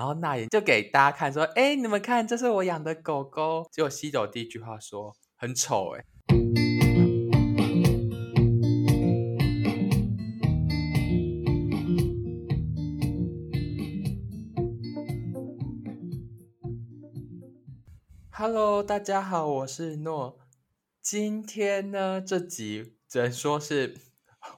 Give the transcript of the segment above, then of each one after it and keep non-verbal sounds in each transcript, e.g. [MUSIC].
然后那也就给大家看说，哎，你们看，这是我养的狗狗。结果西走第一句话说很丑，哎。Hello，大家好，我是诺。今天呢，这集只能说是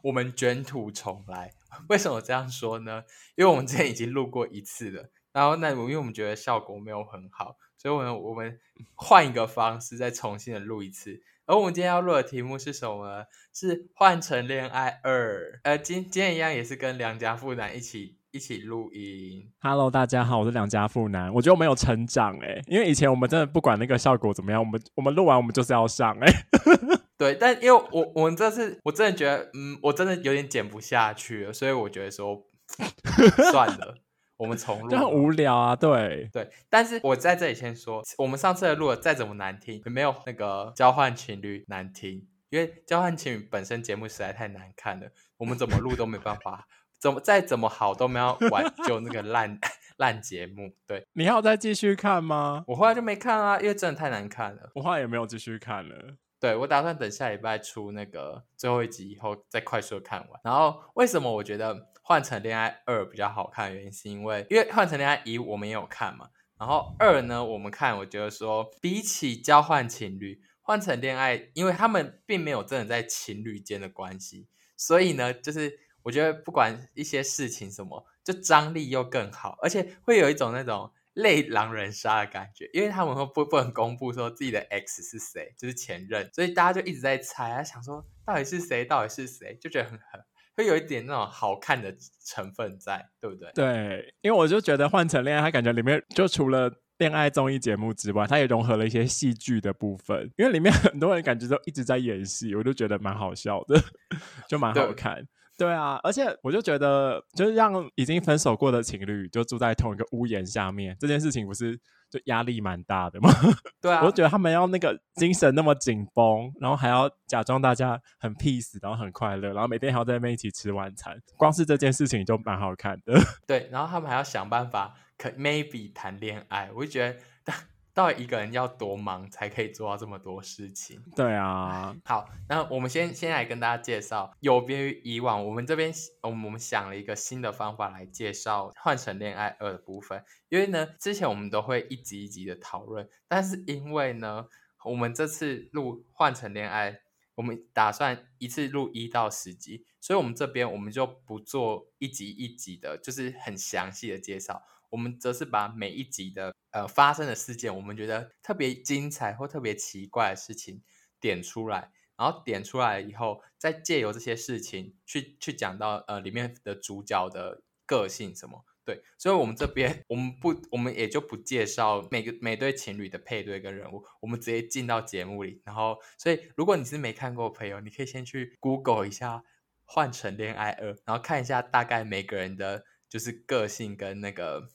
我们卷土重来。为什么这样说呢？因为我们之前已经录过一次了，然后那因为我们觉得效果没有很好，所以我们我们换一个方式再重新的录一次。而我们今天要录的题目是什么呢？是《换乘恋爱二》。呃，今今天一样也是跟梁家富男一起一起录音。Hello，大家好，我是良家富男。我觉得我们有成长诶，因为以前我们真的不管那个效果怎么样，我们我们录完我们就是要上诶。[LAUGHS] 对，但因为我我们这次我真的觉得，嗯，我真的有点剪不下去了，所以我觉得说 [LAUGHS] 算了，我们重录。就很无聊啊，对对。但是我在这里先说，我们上次的录的再怎么难听，也没有那个交换情侣难听，因为交换情侣本身节目实在太难看了，我们怎么录都没办法，[LAUGHS] 怎么再怎么好都没有挽救那个烂 [LAUGHS] 烂节目。对，你还要再继续看吗？我后来就没看啊，因为真的太难看了。我后来也没有继续看了。对，我打算等下礼拜出那个最后一集以后再快速的看完。然后为什么我觉得《换成恋爱二》比较好看的原因，是因为因为《换成恋爱一》我们也有看嘛。然后二呢，我们看我觉得说比起交换情侣，《换成恋爱》因为他们并没有真的在情侣间的关系，所以呢，就是我觉得不管一些事情什么，就张力又更好，而且会有一种那种。类狼人杀的感觉，因为他们会不不能公布说自己的 X 是谁，就是前任，所以大家就一直在猜啊，想说到底是谁，到底是谁，就觉得很很会有一点那种好看的成分在，对不对？对，因为我就觉得换成恋爱，它感觉里面就除了恋爱综艺节目之外，它也融合了一些戏剧的部分，因为里面 [LAUGHS] 很多人感觉都一直在演戏，我就觉得蛮好笑的，[LAUGHS] 就蛮好看。对啊，而且我就觉得，就是让已经分手过的情侣就住在同一个屋檐下面，这件事情不是就压力蛮大的吗？[LAUGHS] 对啊，我就觉得他们要那个精神那么紧绷，然后还要假装大家很 peace，然后很快乐，然后每天还要在那边一起吃晚餐，光是这件事情就蛮好看的。[LAUGHS] 对，然后他们还要想办法，可 maybe 谈恋爱，我就觉得。到底一个人要多忙才可以做到这么多事情？对啊，[LAUGHS] 好，那我们先先来跟大家介绍，有别于以往，我们这边我们我们想了一个新的方法来介绍《换乘恋爱二》的部分。因为呢，之前我们都会一集一集的讨论，但是因为呢，我们这次录《换乘恋爱》，我们打算一次录一到十集，所以我们这边我们就不做一集一集的，就是很详细的介绍。我们则是把每一集的呃发生的事件，我们觉得特别精彩或特别奇怪的事情点出来，然后点出来以后，再借由这些事情去去讲到呃里面的主角的个性什么，对，所以我们这边我们不我们也就不介绍每个每对情侣的配对跟人物，我们直接进到节目里，然后所以如果你是没看过的朋友，你可以先去 Google 一下《换成恋爱二》，然后看一下大概每个人的就是个性跟那个。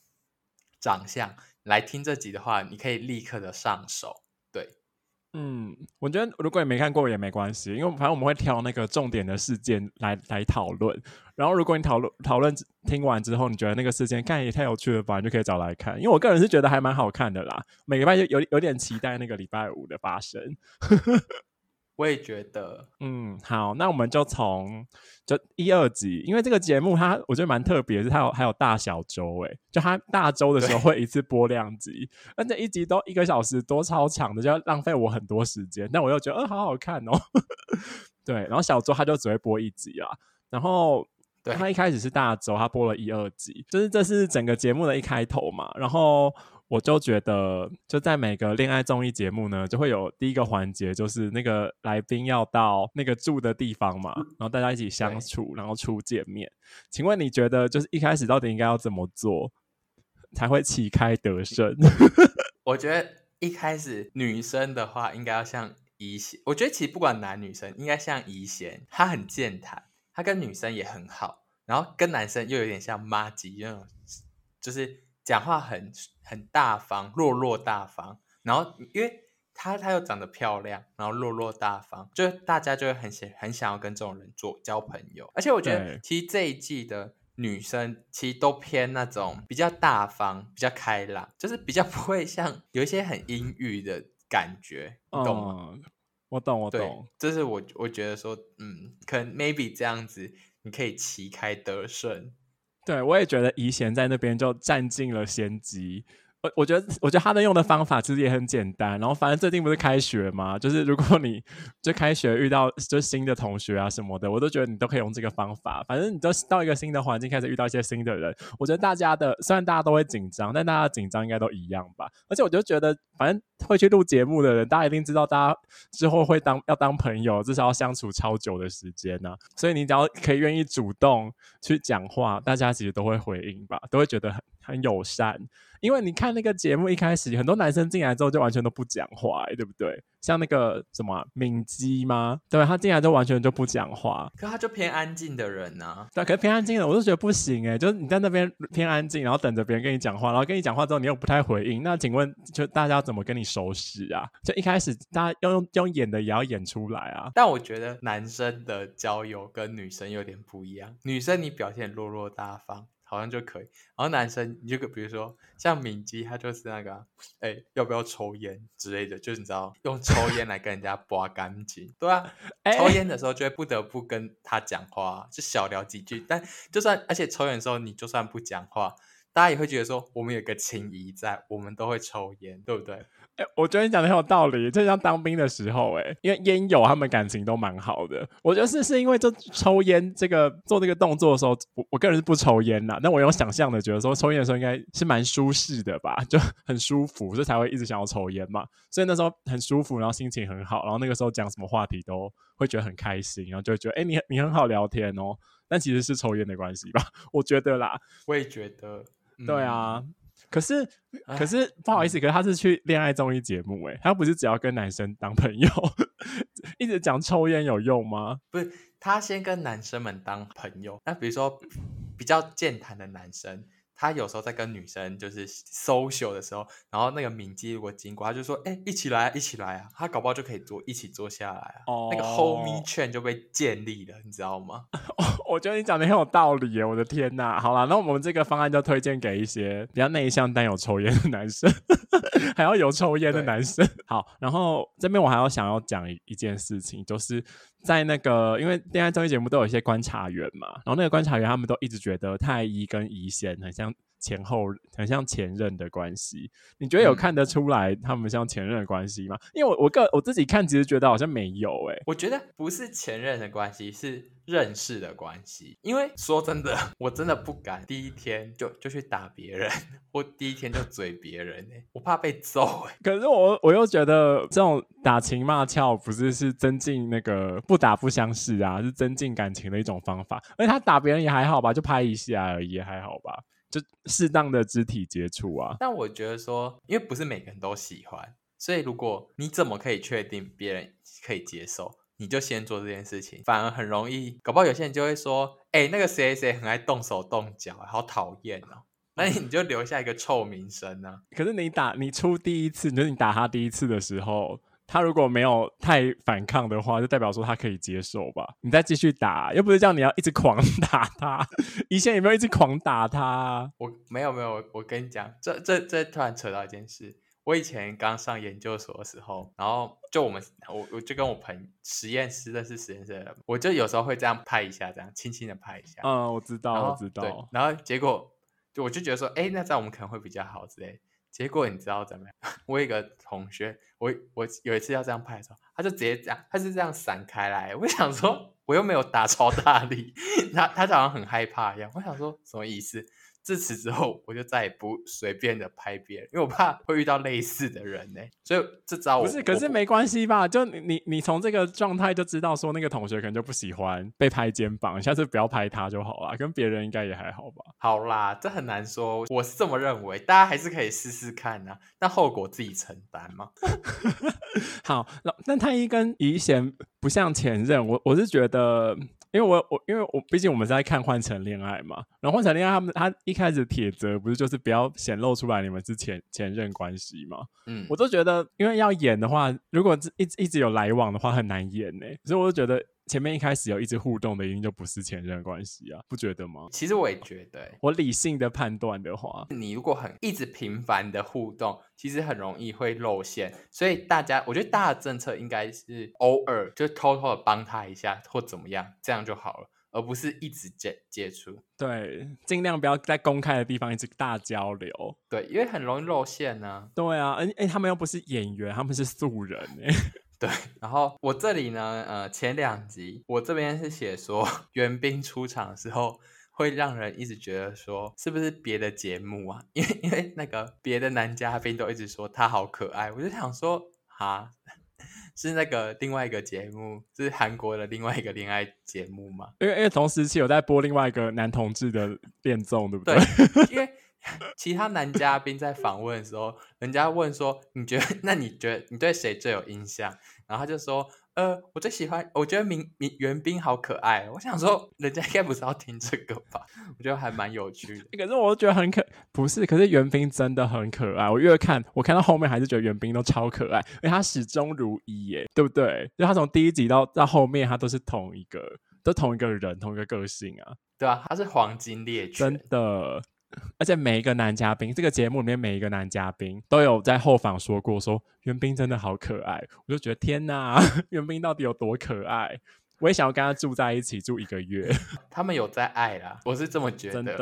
长相来听这集的话，你可以立刻的上手。对，嗯，我觉得如果你没看过也没关系，因为反正我们会挑那个重点的事件来来讨论。然后如果你讨论讨论听完之后，你觉得那个事件看也太有趣了吧，你就可以找来看。因为我个人是觉得还蛮好看的啦，每个礼拜就有有点期待那个礼拜五的发生。我也觉得，嗯，好，那我们就从就一二集，因为这个节目它我觉得蛮特别，是它有还有大小周，哎，就它大周的时候会一次播两集，而且一集都一个小时多，超长的，就要浪费我很多时间，但我又觉得，呃，好好看哦，[LAUGHS] 对，然后小周它就只会播一集啊，然后对，它一开始是大周，它播了一二集，就是这是整个节目的一开头嘛，然后。我就觉得，就在每个恋爱综艺节目呢，就会有第一个环节，就是那个来宾要到那个住的地方嘛，然后大家一起相处，然后初见面。请问你觉得，就是一开始到底应该要怎么做，才会旗开得胜？[LAUGHS] 我觉得一开始女生的话，应该要像怡贤。我觉得其实不管男女生，应该像怡贤，他很健谈，他跟女生也很好，然后跟男生又有点像妈吉那种，就是。讲话很很大方，落落大方，然后因为她她又长得漂亮，然后落落大方，就大家就会很想很想要跟这种人做交朋友。而且我觉得，其实这一季的女生其实都偏那种比较大方、比较开朗，就是比较不会像有一些很阴郁的感觉，你懂吗？嗯，我懂，我懂。对，这是我我觉得说，嗯，可能 maybe 这样子你可以旗开得胜。对，我也觉得宜贤在那边就占尽了先机。我我觉得，我觉得他能用的方法其实也很简单。然后，反正最近不是开学嘛，就是如果你就开学遇到就新的同学啊什么的，我都觉得你都可以用这个方法。反正你都到一个新的环境，开始遇到一些新的人，我觉得大家的虽然大家都会紧张，但大家紧张应该都一样吧。而且，我就觉得，反正会去录节目的人，大家一定知道，大家之后会当要当朋友，至少要相处超久的时间呢、所以，你只要可以愿意主动去讲话，大家其实都会回应吧，都会觉得很很友善。因为你看那个节目一开始，很多男生进来之后就完全都不讲话，欸，对不对？像那个什么敏基吗？对，他进来就完全就不讲话。可他就偏安静的人呢，啊？对，可是偏安静的，我就觉得不行哎，欸。就是你在那边偏安静，然后等着别人跟你讲话，然后跟你讲话之后你又不太回应，那请问就大家要怎么跟你收拾啊？就一开始大家要用用演的也要演出来啊。但我觉得男生的交友跟女生有点不一样，女生你表现落落大方。好像就可以，然后男生你就比如说像敏基，他就是那个，哎、欸，要不要抽烟之类的，就是你知道用抽烟来跟人家拔干净，对啊，[LAUGHS] 欸、抽烟的时候就会不得不跟他讲话，就小聊几句，但就算而且抽烟的时候你就算不讲话，大家也会觉得说我们有个情谊在，我们都会抽烟，对不对？哎、欸，我觉得你讲的很有道理，就像当兵的时候，哎，因为烟友他们感情都蛮好的。我觉得是是因为就抽烟这个做这个动作的时候，我我个人是不抽烟呐，但我有想象的觉得说抽烟的时候应该是蛮舒适的吧，[LAUGHS] 就很舒服，所以才会一直想要抽烟嘛。所以那时候很舒服，然后心情很好，然后那个时候讲什么话题都会觉得很开心，然后就会觉得哎、欸，你你很好聊天哦。但其实是抽烟的关系吧，我觉得啦。我也觉得，嗯、对啊。可是，可是不好意思，可是他是去恋爱综艺节目，诶，他不是只要跟男生当朋友，[LAUGHS] 一直讲抽烟有用吗？不是，他先跟男生们当朋友。那比如说比较健谈的男生。他有时候在跟女生就是 social 的时候，然后那个敏基如果经过，他就说：“哎、欸，一起来，一起来啊！”他搞不好就可以坐一起坐下来啊。Oh. 那个 homie 圈就被建立了，你知道吗？[LAUGHS] 我觉得你讲的很有道理耶！我的天哪！好了，那我们这个方案就推荐给一些比较内向但有抽烟的男生，[LAUGHS] 还要有抽烟的男生。好，然后这边我还要想要讲一一件事情，就是。在那个，因为恋爱综艺节目都有一些观察员嘛，然后那个观察员他们都一直觉得太医跟医仙很像前后，很像前任的关系。你觉得有看得出来他们像前任的关系吗？嗯、因为我我个我自己看，其实觉得好像没有诶、欸。我觉得不是前任的关系，是认识的关系。因为说真的，我真的不敢第一天就就去打别人，或第一天就嘴别人、欸、我怕被揍、欸、[LAUGHS] 可是我我又觉得这种打情骂俏不是是增进那个不打不相识啊，是增进感情的一种方法。而且他打别人也还好吧，就拍一下而已，也还好吧。就适当的肢体接触啊，但我觉得说，因为不是每个人都喜欢，所以如果你怎么可以确定别人可以接受，你就先做这件事情，反而很容易，搞不好有些人就会说，哎、欸，那个谁谁很爱动手动脚，好讨厌哦，那你就留下一个臭名声呢、啊。可是你打你出第一次，就是你打他第一次的时候。他如果没有太反抗的话，就代表说他可以接受吧。你再继续打，又不是叫你要一直狂打他。[LAUGHS] 以前有没有一直狂打他？我没有没有，我跟你讲，这这这突然扯到一件事。我以前刚上研究所的时候，然后就我们我我就跟我朋实验室认识实验室的人，我就有时候会这样拍一下，这样轻轻的拍一下。嗯，我知道，我知道。对，然后结果就我就觉得说，哎，那这样我们可能会比较好之类。结果你知道怎么样？[LAUGHS] 我有一个同学，我我有一次要这样拍的时候，他就直接这样，他是这样闪开来。[LAUGHS] 我想说，我又没有打超大力，[LAUGHS] 他他就好像很害怕一样。我想说，什么意思？自此之后，我就再也不随便的拍别人，因为我怕会遇到类似的人呢。所以这招我不是，可是没关系吧？就你你你从这个状态就知道说，那个同学可能就不喜欢被拍肩膀，下次不要拍他就好了。跟别人应该也还好吧？好啦，这很难说，我是这么认为，大家还是可以试试看啊。但后果自己承担嘛。[LAUGHS] 好，那那太一跟怡贤不像前任，我我是觉得。因为我我因为我毕竟我们是在看《换乘恋爱》嘛，然后《换乘恋爱》他们他一开始铁则不是就是不要显露出来你们是前前任关系嘛，嗯，我都觉得因为要演的话，如果一直一直有来往的话很难演呢，所以我就觉得前面一开始有一直互动的，一定就不是前任关系啊，不觉得吗？其实我也觉得，我理性的判断的话，你如果很一直频繁的互动，其实很容易会露馅。所以大家，我觉得大的政策应该是偶尔就偷偷的帮他一下或怎么样，这样就好了，而不是一直接接触。对，尽量不要在公开的地方一直大交流。对，因为很容易露馅呢、啊。对啊，哎哎，他们又不是演员，他们是素人哎。对，然后我这里呢，呃，前两集我这边是写说，袁彬出场的时候会让人一直觉得说，是不是别的节目啊？因为因为那个别的男嘉宾都一直说他好可爱，我就想说，哈，[LAUGHS] 是那个另外一个节目，是韩国的另外一个恋爱节目吗？因为因为同时期有在播另外一个男同志的恋综，对不对？对，因为。[LAUGHS] 其他男嘉宾在访问的时候，人家问说：“你觉得？[LAUGHS] 那你觉得你对谁最有印象？”然后他就说：“呃，我最喜欢，我觉得明明袁冰好可爱。”我想说，人家应该不是要听这个吧？我觉得还蛮有趣的。[LAUGHS] 可是我觉得很可，不是？可是袁冰真的很可爱。我越看，我看到后面还是觉得袁冰都超可爱，因为他始终如一，耶，对不对？就他从第一集到到后面，他都是同一个，都同一个人，同一个个性啊。对啊，他是黄金猎犬，真的。[LAUGHS] 而且每一个男嘉宾，这个节目里面每一个男嘉宾都有在后访说过，说元彬真的好可爱，我就觉得天哪，[LAUGHS] 元彬到底有多可爱？我也想要跟他住在一起住一个月。[LAUGHS] 他们有在爱啦，我是这么觉得。真的，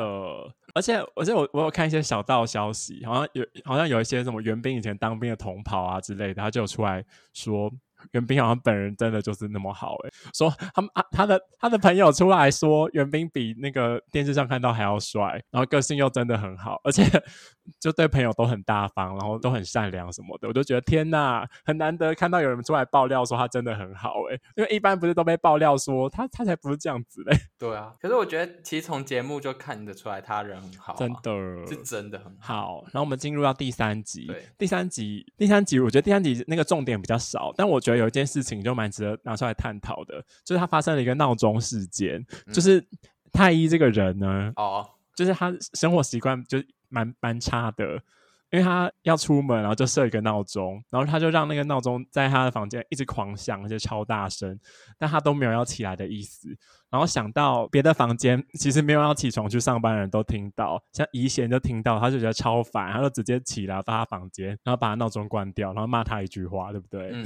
而且而且我我有看一些小道消息，好像有好像有一些什么元彬以前当兵的同袍啊之类的，他就有出来说。袁冰好像本人真的就是那么好诶，说他们啊他的他的朋友出来说袁冰比那个电视上看到还要帅，然后个性又真的很好，而且就对朋友都很大方，然后都很善良什么的，我就觉得天呐，很难得看到有人出来爆料说他真的很好诶，因为一般不是都被爆料说他他才不是这样子嘞。对啊，可是我觉得其实从节目就看得出来他人很好啊，真的是真的很好。好，然后我们进入到第三集，第三集第三集我觉得第三集那个重点比较少，但我觉得。有一件事情就蛮值得拿出来探讨的，就是他发生了一个闹钟事件，嗯、就是太一这个人呢，哦，就是他生活习惯就蛮蛮差的，因为他要出门，然后就设一个闹钟，然后他就让那个闹钟在他的房间一直狂响，而且超大声，但他都没有要起来的意思。然后想到别的房间，其实没有要起床去上班的人都听到，像怡贤就听到，他就觉得超烦，他就直接起来到他房间，然后把他闹钟关掉，然后骂他一句话，对不对？嗯、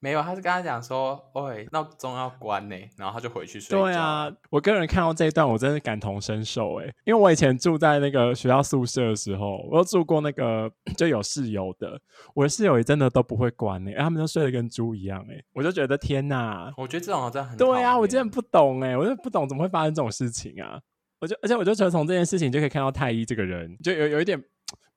没有，他是跟他讲说，喂，闹钟要关呢，然后他就回去睡觉。对啊，我个人看到这一段，我真的感同身受，哎，因为我以前住在那个学校宿舍的时候，我都住过那个 [CLEARS THROAT] 就有室友的，我的室友也真的都不会关呢，他们都睡得跟猪一样，哎，我就觉得天哪，我觉得这种好像很对啊，我真的不懂，哎。我就不懂怎么会发生这种事情啊！我就而且我就觉得从这件事情就可以看到太医这个人，就有有一点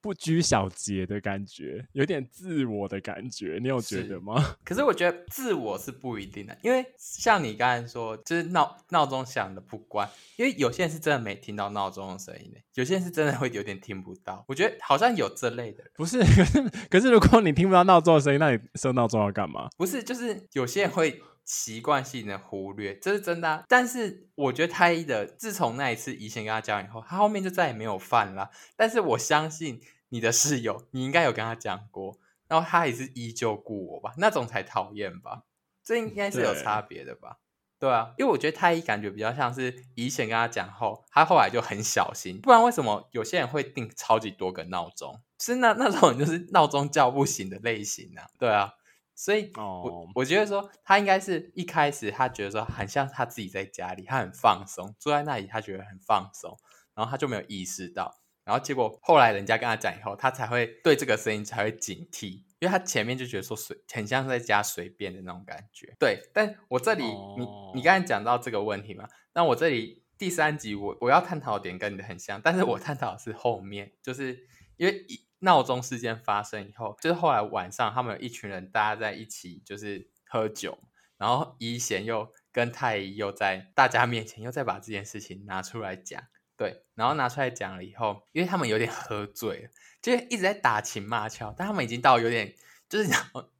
不拘小节的感觉，有点自我的感觉，你有觉得吗？[LAUGHS] 可是我觉得自我是不一定的，因为像你刚才说，就是闹闹钟响的不关，因为有些人是真的没听到闹钟的声音的，有些人是真的会有点听不到。我觉得好像有这类的人，不是？可 [LAUGHS] 是可是如果你听不到闹钟的声音，那你设闹钟要干嘛？不是，就是有些人会。习惯性的忽略，这是真的啊。但是我觉得太一的，自从那一次以前跟他讲以后，他后面就再也没有犯了。但是我相信你的室友，你应该有跟他讲过，然后他也是依旧顾我吧？那种才讨厌吧？这应该是有差别的吧？对，对啊，因为我觉得太一感觉比较像是以前跟他讲后，他后来就很小心。不然为什么有些人会定超级多个闹钟？是那那种就是闹钟叫不醒的类型啊？对啊。所以我，我、oh. 我觉得说，他应该是一开始他觉得说，很像他自己在家里，他很放松，坐在那里，他觉得很放松，然后他就没有意识到，然后结果后来人家跟他讲以后，他才会对这个声音才会警惕，因为他前面就觉得说随很像在家随便的那种感觉。对，但我这里、oh. 你你刚才讲到这个问题嘛，那我这里第三集我我要探讨的点跟你的很像，但是我探讨的是后面，就是因为一。闹钟事件发生以后，就是后来晚上他们有一群人大家在一起，就是喝酒，然后怡贤又跟太一又在大家面前又再把这件事情拿出来讲，对，然后拿出来讲了以后，因为他们有点喝醉了，就一直在打情骂俏，但他们已经到有点就是你知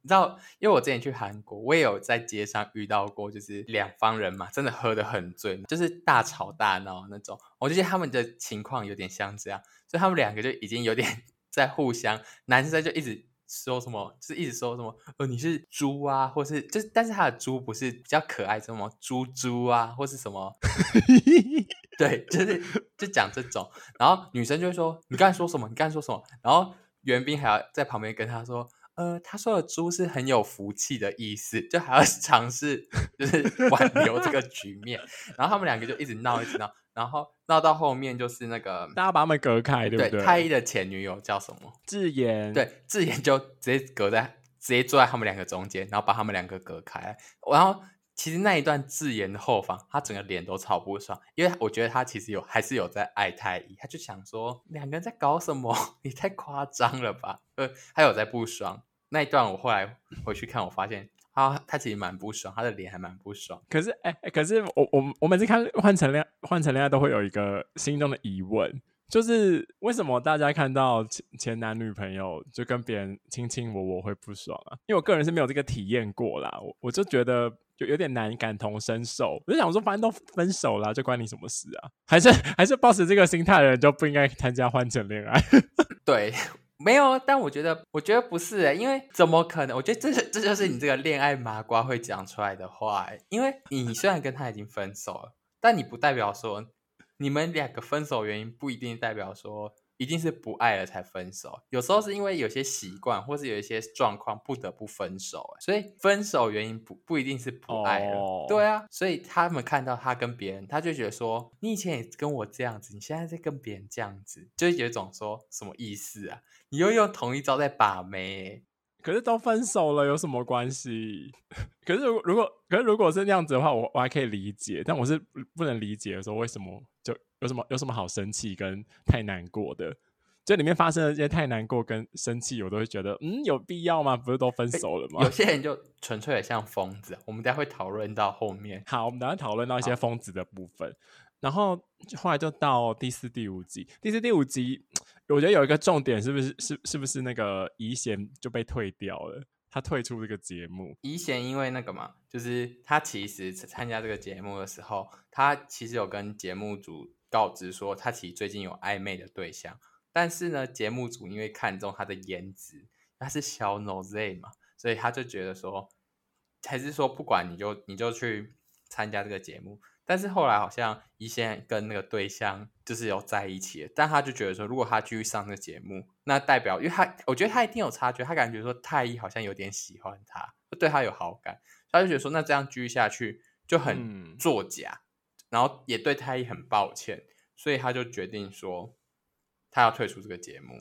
道，因为我之前去韩国，我也有在街上遇到过，就是两方人嘛，真的喝得很醉，就是大吵大闹那种，我就觉得他们的情况有点像这样，所以他们两个就已经有点。在互相，男生就一直说什么，就是一直说什么，呃，你是猪啊，或是就是，但是他的猪不是比较可爱，什么猪猪啊，或是什么，[LAUGHS] 对，就是就讲这种，然后女生就会说，你刚才说什么？你刚才说什么？然后袁斌还要在旁边跟他说。呃，他说的“猪”是很有福气的意思，就还要 [LAUGHS] 尝试就是挽留这个局面，然后他们两个就一直闹，一直闹，然后闹到后面就是那个大家把他们隔开，对不对？太一的前女友叫什么？智妍。对，智妍就直接隔在，直接坐在他们两个中间，然后把他们两个隔开。然后其实那一段智妍的后方，他整个脸都超不爽，因为我觉得他其实有还是有在爱太一，他就想说两个人在搞什么？[LAUGHS] 你太夸张了吧？呃，他有在不爽。那一段我后来回去看，我发现他他其实蛮不爽，他的脸还蛮不爽。可是哎、欸，可是我我我每次看换乘恋换乘恋爱都会有一个心中的疑问，就是为什么大家看到前前男女朋友就跟别人卿卿我我会不爽啊？因为我个人是没有这个体验过啦，我我就觉得就有点难感同身受。我就想说，反正都分手了，就关你什么事啊？还是还是抱持这个心态的人就不应该参加换乘恋爱？[LAUGHS] 对。没有，但我觉得，我觉得不是诶，因为怎么可能？我觉得这是这就是你这个恋爱麻瓜会讲出来的话诶，因为你虽然跟他已经分手了，但你不代表说你们两个分手原因不一定代表说一定是不爱了才分手，有时候是因为有些习惯或是有一些状况不得不分手，所以分手原因不不一定是不爱了，oh. 对啊，所以他们看到他跟别人，他就觉得说你以前也跟我这样子，你现在在跟别人这样子，就有一种说什么意思啊？你又用同一招在把妹，可是都分手了，有什么关系？[LAUGHS] 可是如果如果可是如果是那样子的话，我我还可以理解，但我是不能理解说为什么就有什么有什么好生气跟太难过的，这里面发生的这些太难过跟生气，我都会觉得嗯，有必要吗？不是都分手了吗？有些人就纯粹的像疯子，我们待会讨论到后面。好，我们等下讨论到一些疯子的部分，然后后来就到第四、第五集，第四、第五集。我觉得有一个重点，是不是是是不是那个怡贤就被退掉了？他退出这个节目。怡贤因为那个嘛，就是他其实参加这个节目的时候，他其实有跟节目组告知说，他其实最近有暧昧的对象。但是呢，节目组因为看中他的颜值，他是小 nose 嘛，所以他就觉得说，还是说不管你就你就去参加这个节目。但是后来好像一线跟那个对象就是有在一起，但他就觉得说，如果他继续上这个节目，那代表，因为他我觉得他一定有察觉，他感觉说太一好像有点喜欢他，对他有好感，他就觉得说，那这样继续下去就很作假，嗯、然后也对太一很抱歉，所以他就决定说，他要退出这个节目。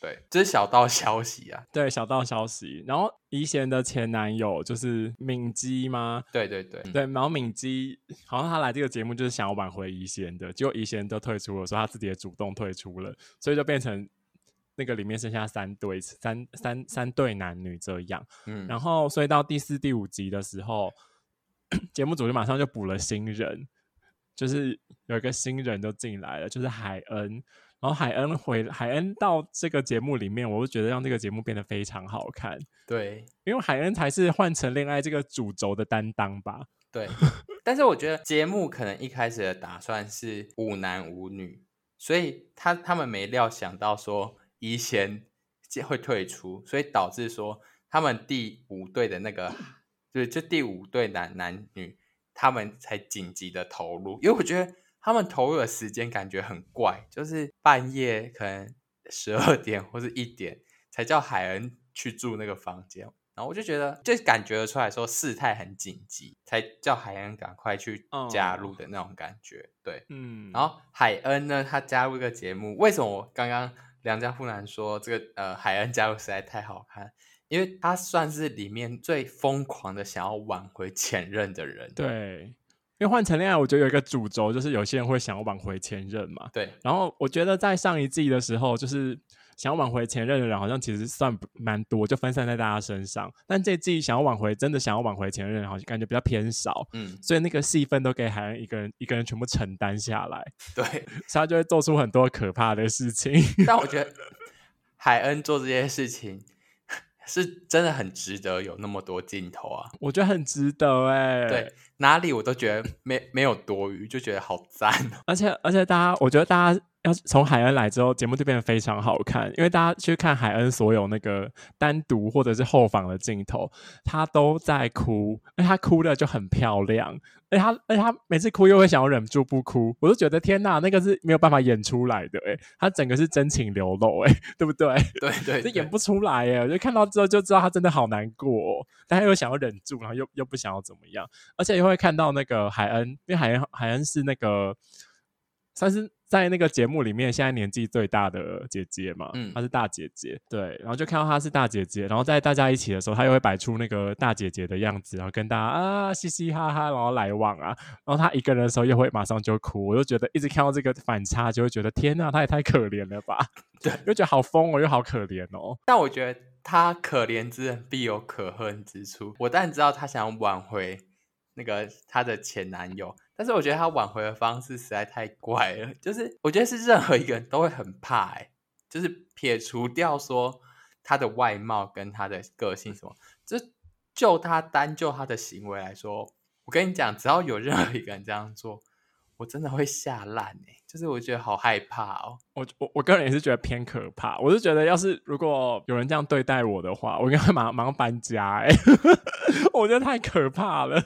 对，这是小道消息啊。对，小道消息。然后怡贤的前男友就是敏基吗？对对对对。然后敏基好像他来这个节目就是想要挽回怡贤的，结果怡贤都退出了，说他自己也主动退出了，所以就变成那个里面剩下三对三三三对男女这样。嗯。然后所以到第四、第五集的时候，[COUGHS] 节目组就马上就补了新人，就是有一个新人就进来了，就是海恩。然后海恩回海恩到这个节目里面，我就觉得让这个节目变得非常好看。对，因为海恩才是换成恋爱这个主轴的担当吧。对，但是我觉得节目可能一开始的打算是五男五女，所以他他们没料想到说怡贤会退出，所以导致说他们第五队的那个，就是就第五队男男女，他们才紧急的投入，因为我觉得。他们投入的时间感觉很怪，就是半夜可能十二点或是一点才叫海恩去住那个房间，然后我就觉得就感觉得出来说事态很紧急，才叫海恩赶快去加入的那种感觉。对，嗯。然后海恩呢，他加入一个节目，为什么我刚刚梁家富男说这个呃海恩加入实在太好看？因为他算是里面最疯狂的想要挽回前任的人。对。因为换成恋爱，我觉得有一个主轴，就是有些人会想要挽回前任嘛。对。然后我觉得在上一季的时候，就是想要挽回前任的人，好像其实算蛮多，就分散在大家身上。但这季想要挽回，真的想要挽回前任，好像感觉比较偏少。嗯。所以那个戏份都给海恩一个人，一个人全部承担下来。对。[LAUGHS] 所以他就会做出很多可怕的事情。但我觉得海恩做这些事情。是真的很值得有那么多镜头啊！我觉得很值得哎、欸。对，哪里我都觉得没没有多余，就觉得好赞。而且而且大家，我觉得大家要从海恩来之后，节目就变得非常好看，因为大家去看海恩所有那个单独或者是后访的镜头，他都在哭，而他哭的就很漂亮，而他而他每次哭又会想要忍住不哭，我就觉得天哪，那个是没有办法演出来的，诶，他整个是真情流露，诶，[LAUGHS] 对不对？对对，[LAUGHS] 这演不出来，诶，我就看到之后就知道他真的好难过，哦，但他又想要忍住，然后又又不想要怎么样，而且又会看到那个海恩，因为海恩海恩是那个算是。在那个节目里面，现在年纪最大的姐姐嘛，嗯，她是大姐姐，对，然后就看到她是大姐姐，然后在大家一起的时候，她又会摆出那个大姐姐的样子，然后跟大家啊嘻嘻哈哈，然后来往啊，然后她一个人的时候又会马上就哭，我就觉得一直看到这个反差，就会觉得天呐，她也太可怜了吧，[LAUGHS] 对，又觉得好疯哦，又好可怜哦。但我觉得她可怜之人必有可恨之处，我当然知道她想要挽回那个她的前男友。但是我觉得他挽回的方式实在太怪了，就是我觉得是任何一个人都会很怕，哎，就是撇除掉说他的外貌跟他的个性什么，就就他单就他的行为来说，我跟你讲，只要有任何一个人这样做，我真的会吓烂哎，就是我觉得好害怕哦，我我我个人也是觉得偏可怕，我是觉得要是如果有人这样对待我的话，我应该会马上马上搬家哎。[LAUGHS] 我觉得太可怕了，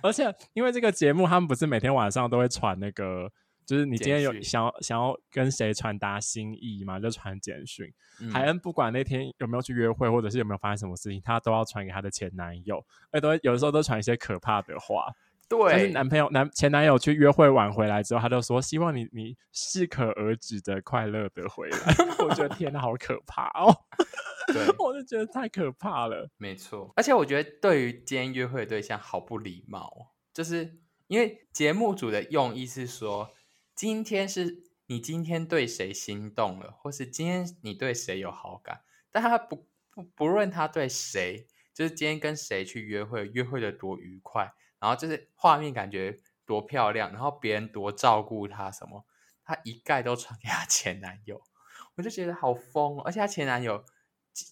而且因为这个节目，他们不是每天晚上都会传那个，就是你今天有想要想要跟谁传达心意嘛，就传简讯。嗯、海恩不管那天有没有去约会，或者是有没有发生什么事情，他都要传给他的前男友，而都有的时候都传一些可怕的话。对，就是男朋友男前男友去约会晚回来之后，他就说希望你你适可而止的快乐的回来。[LAUGHS] 我觉得天哪，好可怕哦！[LAUGHS] 对，我就觉得太可怕了。没错，而且我觉得对于今天约会的对象好不礼貌，就是因为节目组的用意是说，今天是你今天对谁心动了，或是今天你对谁有好感，但他不不不论他对谁，就是今天跟谁去约会，约会的多愉快。然后就是画面感觉多漂亮，然后别人多照顾她什么，她一概都传给她前男友，我就觉得好疯哦。而且她前男友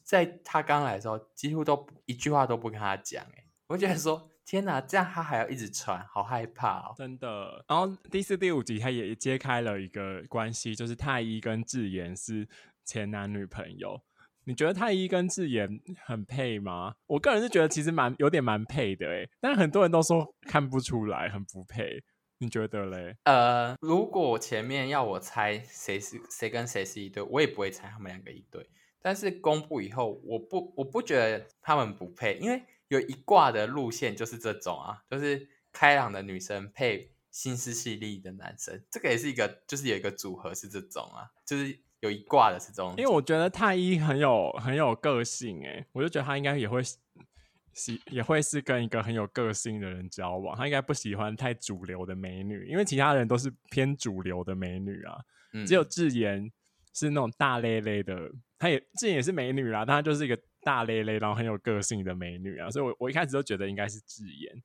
在她刚来的时候，几乎都一句话都不跟她讲，哎，我觉得说天哪，这样她还要一直传，好害怕哦，真的。然后第四、第五集他也揭开了一个关系，就是太一跟智妍是前男女朋友。你觉得太一跟智妍很配吗？我个人是觉得其实蛮有点蛮配的诶，但很多人都说看不出来，很不配。你觉得嘞？呃，如果前面要我猜谁是谁跟谁是一对，我也不会猜他们两个一对。但是公布以后，我不我不觉得他们不配，因为有一卦的路线就是这种啊，就是开朗的女生配心思细腻的男生，这个也是一个，就是有一个组合是这种啊，就是。有一挂的是这种，因为我觉得太一很有很有个性诶，我就觉得他应该也会喜也会是跟一个很有个性的人交往，他应该不喜欢太主流的美女，因为其他人都是偏主流的美女啊，嗯、只有智妍是那种大咧咧的，她也智妍也是美女啦，但她就是一个大咧咧然后很有个性的美女啊，所以我我一开始都觉得应该是智妍，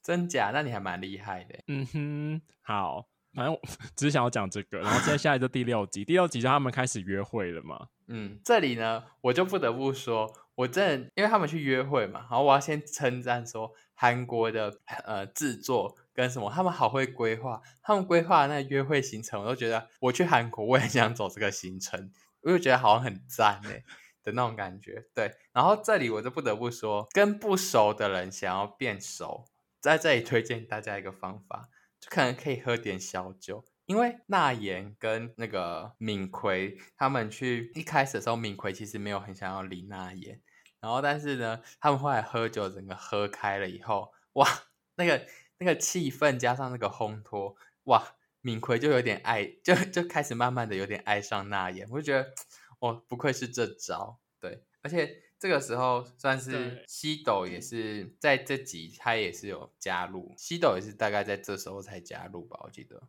真假？那你还蛮厉害的，嗯哼，好。反正我只是想要讲这个，然后接下来就第六集，第六集就他们开始约会了嘛。嗯，这里呢，我就不得不说，我真的因为他们去约会嘛，然后我要先称赞说韩国的呃制作跟什么，他们好会规划，他们规划那个约会行程，我都觉得我去韩国我也想走这个行程，我就觉得好像很赞哎的那种感觉。对，然后这里我就不得不说，跟不熟的人想要变熟，在这里推荐大家一个方法。就可能可以喝点小酒，因为娜妍跟那个敏奎他们去一开始的时候，敏奎其实没有很想要理娜妍，然后但是呢，他们后来喝酒，整个喝开了以后，哇，那个那个气氛加上那个烘托，哇，敏奎就有点爱，就就开始慢慢的有点爱上娜妍，我就觉得，[TSK] 哦，不愧是这招，对，而且。这个时候算是西斗也是在这集他也是有加入，西斗也是大概在这时候才加入吧，我记得，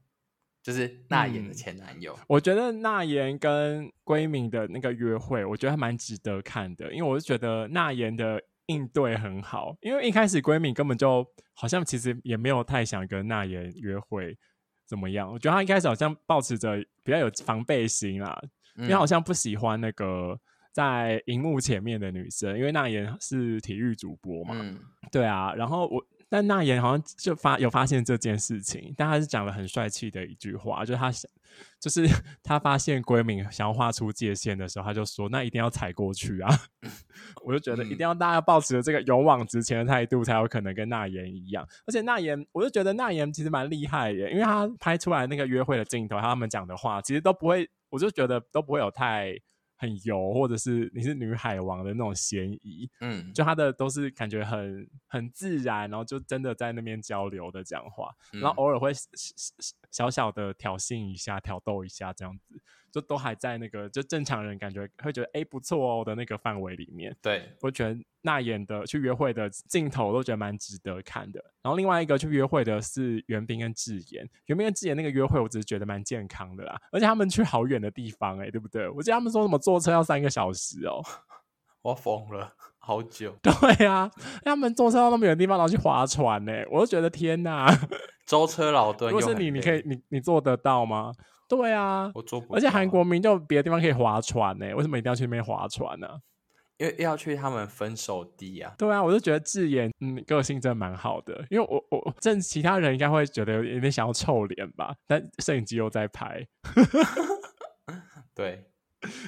就是那妍的前男友。嗯，我觉得那妍跟归敏的那个约会，我觉得还蛮值得看的，因为我是觉得那妍的应对很好，因为一开始归敏根本就好像其实也没有太想跟那妍约会怎么样，我觉得他一开始好像保持着比较有防备心啦，因为好像不喜欢那个。在荧幕前面的女生，因为那妍是体育主播嘛，嗯、对啊。然后我但那言好像就发有发现这件事情，但他是讲了很帅气的一句话，就是他想，就是 [LAUGHS] 他发现闺蜜想要画出界限的时候，他就说：“那一定要踩过去啊！” [LAUGHS] 我就觉得一定要大家保持着这个勇往直前的态度，才有可能跟那言一样。而且那言，我就觉得那言其实蛮厉害的，因为他拍出来那个约会的镜头，他们讲的话其实都不会，我就觉得都不会有太。很油，或者是你是女海王的那种嫌疑，嗯，就他的都是感觉很很自然，然后就真的在那边交流的讲话，嗯、然后偶尔会小小的挑衅一下、挑逗一下这样子。就都还在那个，就正常人感觉会觉得哎、欸、不错哦的那个范围里面。对，我觉得那演的去约会的镜头都觉得蛮值得看的。然后另外一个去约会的是袁彬跟智妍，袁彬跟智妍那个约会我只是觉得蛮健康的啦，而且他们去好远的地方哎、欸，对不对？我记得他们说什么坐车要三个小时哦，[LAUGHS] 我疯了，好久。[LAUGHS] 对啊，他们坐车到那么远的地方然后去划船呢、欸，我就觉得天哪，舟车劳顿。如果是你，你可以你你做得到吗？对啊，我做。而且韩国民就别的地方可以划船呢、欸，为什么一定要去那边划船呢、啊？因为要去他们分手地啊。对啊，我就觉得智妍嗯个性真的蛮好的，因为我我正其他人应该会觉得有点想要臭脸吧，但摄影机又在拍。[LAUGHS] 对。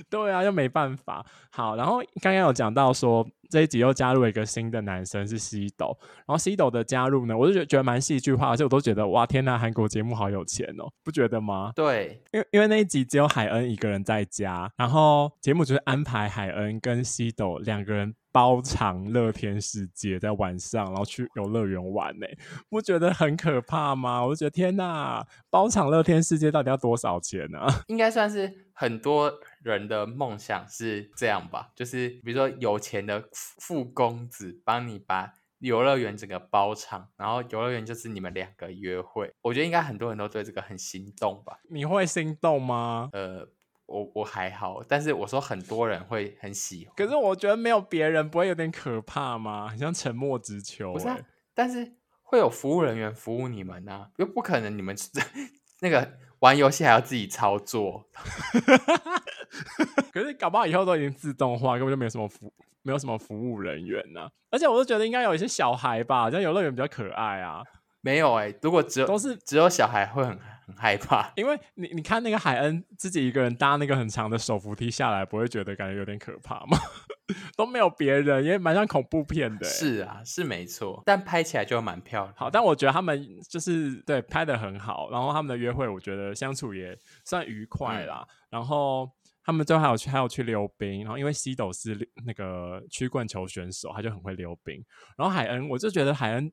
对啊，又没办法。好，然后刚刚有讲到说这一集又加入了一个新的男生是西斗，然后西斗的加入呢，我就觉得觉得蛮戏剧化，而且我都觉得哇天呐，韩国节目好有钱哦，不觉得吗？对，因为因为那一集只有海恩一个人在家，然后节目就是安排海恩跟西斗两个人。包场乐天世界在晚上，然后去游乐园玩呢，不觉得很可怕吗？我就觉得天哪，包场乐天世界到底要多少钱呢？[LAUGHS] 应该算是很多人的梦想是这样吧，就是比如说有钱的富公子帮你把游乐园整个包场，然后游乐园就是你们两个约会。我觉得应该很多人都对这个很心动吧？你会心动吗？呃。我我还好，但是我说很多人会很喜欢。可是我觉得没有别人不会有点可怕吗？很像沉默之丘、欸。不是、啊，但是会有服务人员服务你们啊，又不可能你们 [LAUGHS] 那个玩游戏还要自己操作。[LAUGHS] 可是搞不好以后都已经自动化，根本就没有什么服没有什么服务人员呢、啊。而且我都觉得应该有一些小孩吧，像游乐园比较可爱啊。没有哎、欸，如果只有都是只有小孩会很很害怕，因为你你看那个海恩自己一个人搭那个很长的手扶梯下来，不会觉得感觉有点可怕吗？[LAUGHS] 都没有别人，也蛮像恐怖片的、欸。是啊，是没错，但拍起来就蛮漂亮。好，但我觉得他们就是对拍的很好，然后他们的约会我觉得相处也算愉快啦。嗯、然后他们最后还有去还有去溜冰，然后因为西斗是那个曲棍球选手，他就很会溜冰。然后海恩，我就觉得海恩。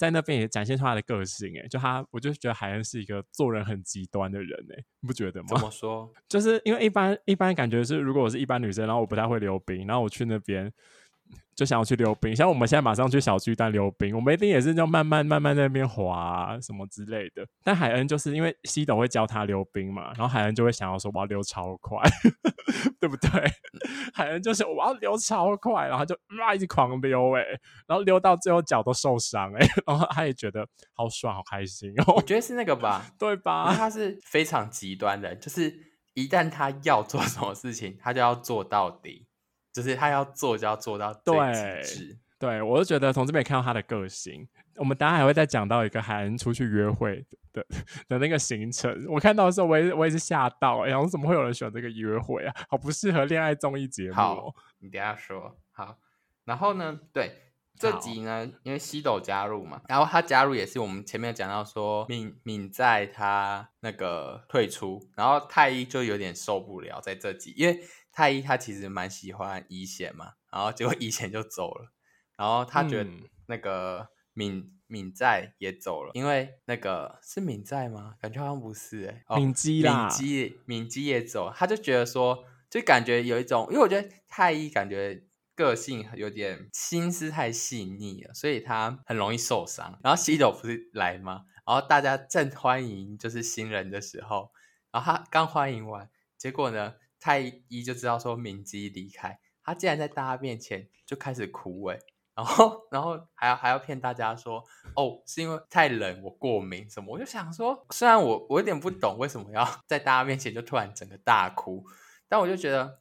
在那边也展现出他的个性，哎，就他，我就觉得海恩是一个做人很极端的人，哎，你不觉得吗？怎 [LAUGHS] 么说？就是因为一般一般感觉是，如果我是一般女生，然后我不太会溜冰，然后我去那边。就想要去溜冰，像我们现在马上去小巨蛋溜冰，我们一定也是就慢慢慢慢在那边滑、啊、什么之类的。但海恩就是因为西董会教他溜冰嘛，然后海恩就会想要说我要溜超快，[LAUGHS] 对不对？海恩就是我要溜超快，然后就哇一直狂溜哎、欸，然后溜到最后脚都受伤哎、欸，[LAUGHS] 然后他也觉得好爽好开心哦。我觉得是那个吧，[LAUGHS] 对吧？他是非常极端的，就是一旦他要做什么事情，他就要做到底。就是他要做就要做到最极致，对，我就觉得从这边看到他的个性。我们等下还会再讲到一个海恩出去约会的的，的那个行程。我看到的时候，我也我也是吓到、欸，然后怎么会有人选这个约会啊？好不适合恋爱综艺节目。好，你等下说好。然后呢，对这集呢，因为西斗加入嘛，然后他加入也是我们前面讲到说敏敏在他那个退出，然后太一就有点受不了在这集，因为。太一他其实蛮喜欢乙贤嘛，然后结果乙贤就走了，然后他觉得那个敏敏在也走了，因为那个是敏在吗？感觉好像不是哎、欸，敏基啦，敏基敏基也走，他就觉得说，就感觉有一种，因为我觉得太一感觉个性有点心思太细腻了，所以他很容易受伤。然后西斗不是来吗？然后大家正欢迎就是新人的时候，然后他刚欢迎完，结果呢？太一就知道说敏基离开，他竟然在大家面前就开始哭哎，然后然后还要还要骗大家说哦，是因为太冷我过敏什么，我就想说，虽然我我有点不懂为什么要在大家面前就突然整个大哭，但我就觉得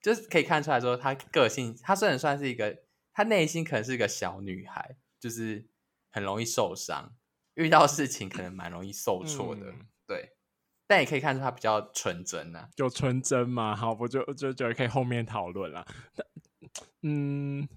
就是可以看出来说他个性，他虽然算是一个，他内心可能是一个小女孩，就是很容易受伤，遇到事情可能蛮容易受挫的。嗯、对，但也可以看出他比较纯真啊，有纯真嘛。好，我就就觉得可以后面讨论了。嗯。